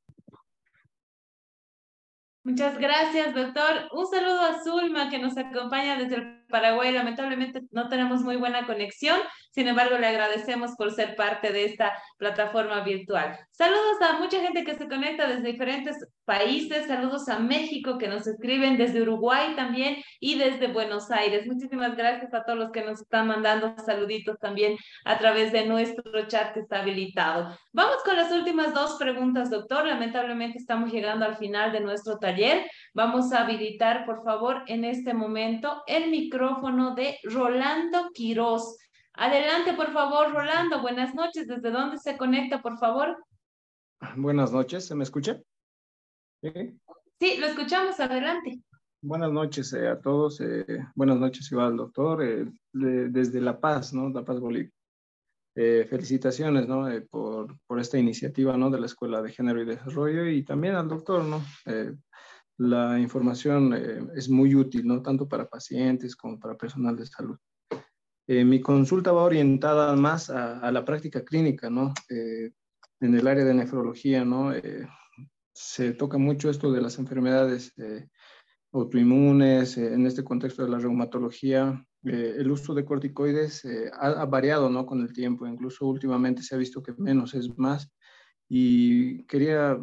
Muchas gracias, doctor. Un saludo a Zulma, que nos acompaña desde el Paraguay. Lamentablemente no tenemos muy buena conexión, sin embargo le agradecemos por ser parte de esta plataforma virtual. Saludos a mucha gente que se conecta desde diferentes países, saludos a México que nos escriben desde Uruguay también y desde Buenos Aires. Muchísimas gracias a todos los que nos están mandando saluditos también a través de nuestro chat que está habilitado. Vamos con las últimas dos preguntas, doctor. Lamentablemente estamos llegando al final de nuestro taller. Vamos a habilitar, por favor, en este momento el micrófono de Rolando Quiroz. Adelante, por favor, Rolando. Buenas noches. ¿Desde dónde se conecta, por favor? Buenas noches. ¿Se me escucha? Sí, lo escuchamos. Adelante. Buenas noches eh, a todos. Eh, buenas noches, igual, doctor. Eh, desde La Paz, ¿no? La Paz, Bolivia. felicitaciones, ¿no? por, por esta iniciativa, ¿no? De la Escuela de Género y Desarrollo y también al doctor, ¿no? La información eh, es muy útil, ¿no? Tanto para pacientes como para personal de salud. Eh, mi consulta va orientada más a, la práctica clínica, ¿no? Eh, en el área de nefrología, ¿no? se toca mucho esto de las enfermedades autoinmunes, en este contexto de la reumatología. el uso de corticoides ha, ha, variado, ¿no? Con el tiempo, incluso últimamente se ha visto que menos es más. Y quería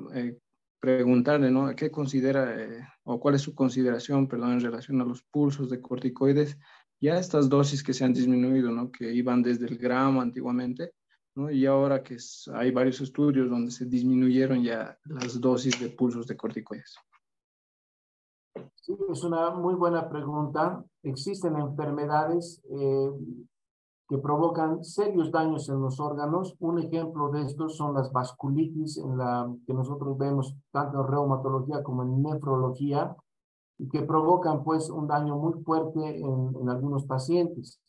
preguntarle, ¿no? ¿Qué considera eh, o cuál es su consideración, perdón, en relación a los pulsos de corticoides? Ya estas dosis que se han disminuido, ¿no? Que iban desde el gramo antiguamente, ¿no? Y ahora que hay varios estudios donde se disminuyeron ya las dosis de pulsos de corticoides. Sí, es una muy buena pregunta. Existen enfermedades eh, que provocan serios daños en los órganos. Un ejemplo de estos son las vasculitis en la, que nosotros vemos tanto en reumatología como en nefrología y que provocan pues un daño muy fuerte en, algunos pacientes.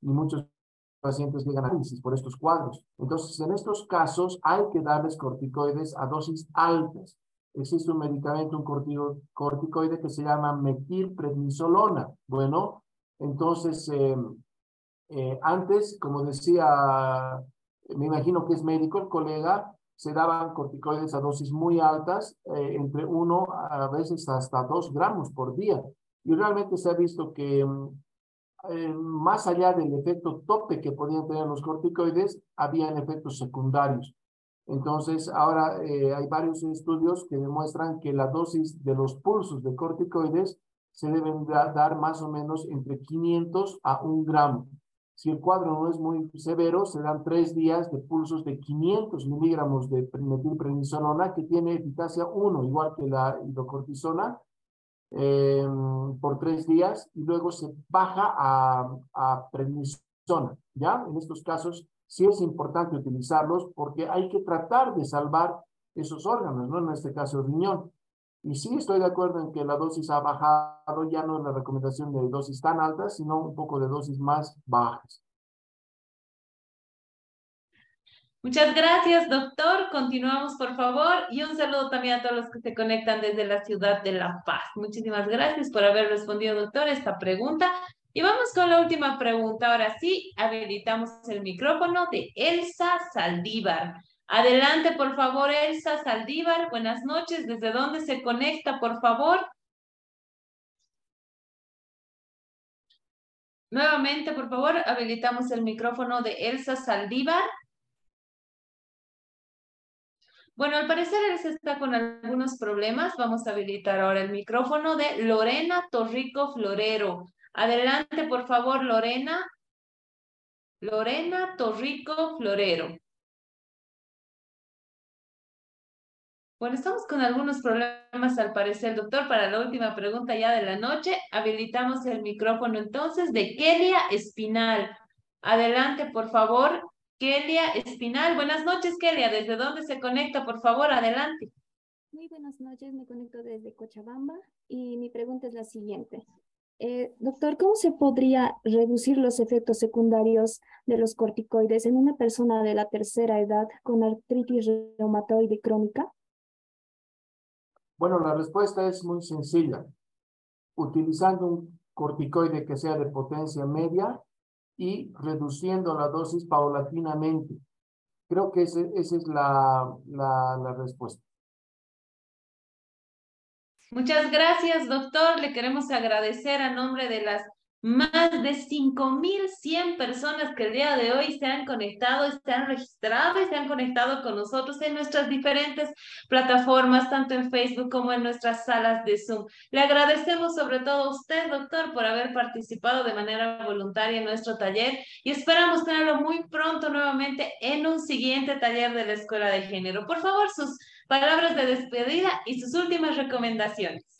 Y muchos pacientes llegan a crisis por estos cuadros. Entonces, en estos casos hay que darles corticoides a dosis altas. Existe un medicamento, un corticoide que se llama metilprednisolona. Bueno, entonces eh, eh, antes, como decía, me imagino que es médico el colega, se daban corticoides a dosis muy altas, eh, entre uno a veces hasta dos gramos por día. Y realmente se ha visto que mm, eh, más allá del efecto tope que podían tener los corticoides, habían efectos secundarios. Entonces, ahora hay varios estudios que demuestran que la dosis de los pulsos de corticoides se deben dar más o menos entre 500 a 1 gramo. Si el cuadro no es muy severo, se dan tres días de pulsos de 500 miligramos de metilprednisolona, que tiene eficacia 1, igual que la hidrocortisona, em, por tres días, y luego se baja a, a prednisona. ¿Ya? En estos casos sí es importante utilizarlos porque hay que tratar de salvar esos órganos, ¿no? En este caso el riñón. Y sí estoy de acuerdo en que la dosis ha bajado, ya no es la recomendación de dosis tan altas, sino un poco de dosis más bajas. Muchas gracias, doctor. Continuamos, por favor. Y un saludo también a todos los que se conectan desde la ciudad de La Paz. Muchísimas gracias por haber respondido, doctor, esta pregunta. Y vamos con la última pregunta. Ahora sí, habilitamos el micrófono de Elsa Saldívar. Adelante, por favor, Elsa Saldívar. Buenas noches. ¿Desde dónde se conecta, por favor? Nuevamente, por favor, habilitamos el micrófono de Elsa Saldívar. Bueno, al parecer Elsa está con algunos problemas. Vamos a habilitar ahora el micrófono de Lorena Torrico Florero. Adelante, por favor, Lorena. Lorena Torrico Florero. Bueno, estamos con algunos problemas al parecer, doctor. Para la última pregunta ya de la noche, habilitamos el micrófono entonces de Kelia Espinal. Adelante, por favor, Kelia Espinal. Buenas noches, Kelia. ¿Desde dónde se conecta? Por favor, adelante. Muy buenas noches, me conecto desde Cochabamba y mi pregunta es la siguiente. Eh, doctor, ¿cómo se podría reducir los efectos secundarios de los corticoides en una persona de la tercera edad con artritis reumatoide crónica? Bueno, la respuesta es muy sencilla. Utilizando un corticoide que sea de potencia media y reduciendo la dosis paulatinamente. Creo que esa es la, la, la respuesta. Muchas gracias, doctor. Le queremos agradecer a nombre de las más de 5.100 personas que el día de hoy se han conectado, se han registrado y se han conectado con nosotros en nuestras diferentes plataformas, tanto en Facebook como en nuestras salas de Zoom. Le agradecemos sobre todo a usted, doctor, por haber participado de manera voluntaria en nuestro taller y esperamos tenerlo muy pronto nuevamente en un siguiente taller de la Escuela de Género. Por favor, sus palabras de despedida y sus últimas recomendaciones.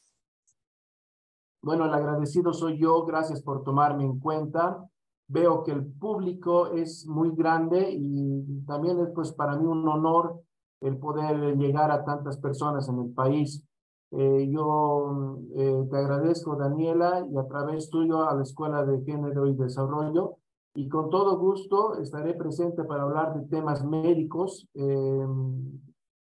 Bueno, el agradecido soy yo, gracias por tomarme en cuenta. Veo que el público es muy grande y también es pues para mí un honor el poder llegar a tantas personas en el país. Eh, yo eh, te agradezco, Daniela, y a través tuyo a la Escuela de Género y Desarrollo. Y con todo gusto estaré presente para hablar de temas médicos. Eh,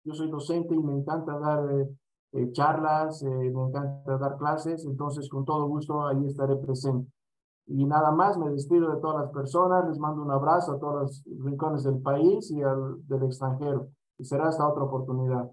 yo soy docente y me encanta dar eh, charlas, me encanta dar clases, entonces con todo gusto ahí estaré presente. Y nada más, me despido de todas las personas, les mando un abrazo a todos los rincones del país y al, del extranjero. Y será hasta otra oportunidad.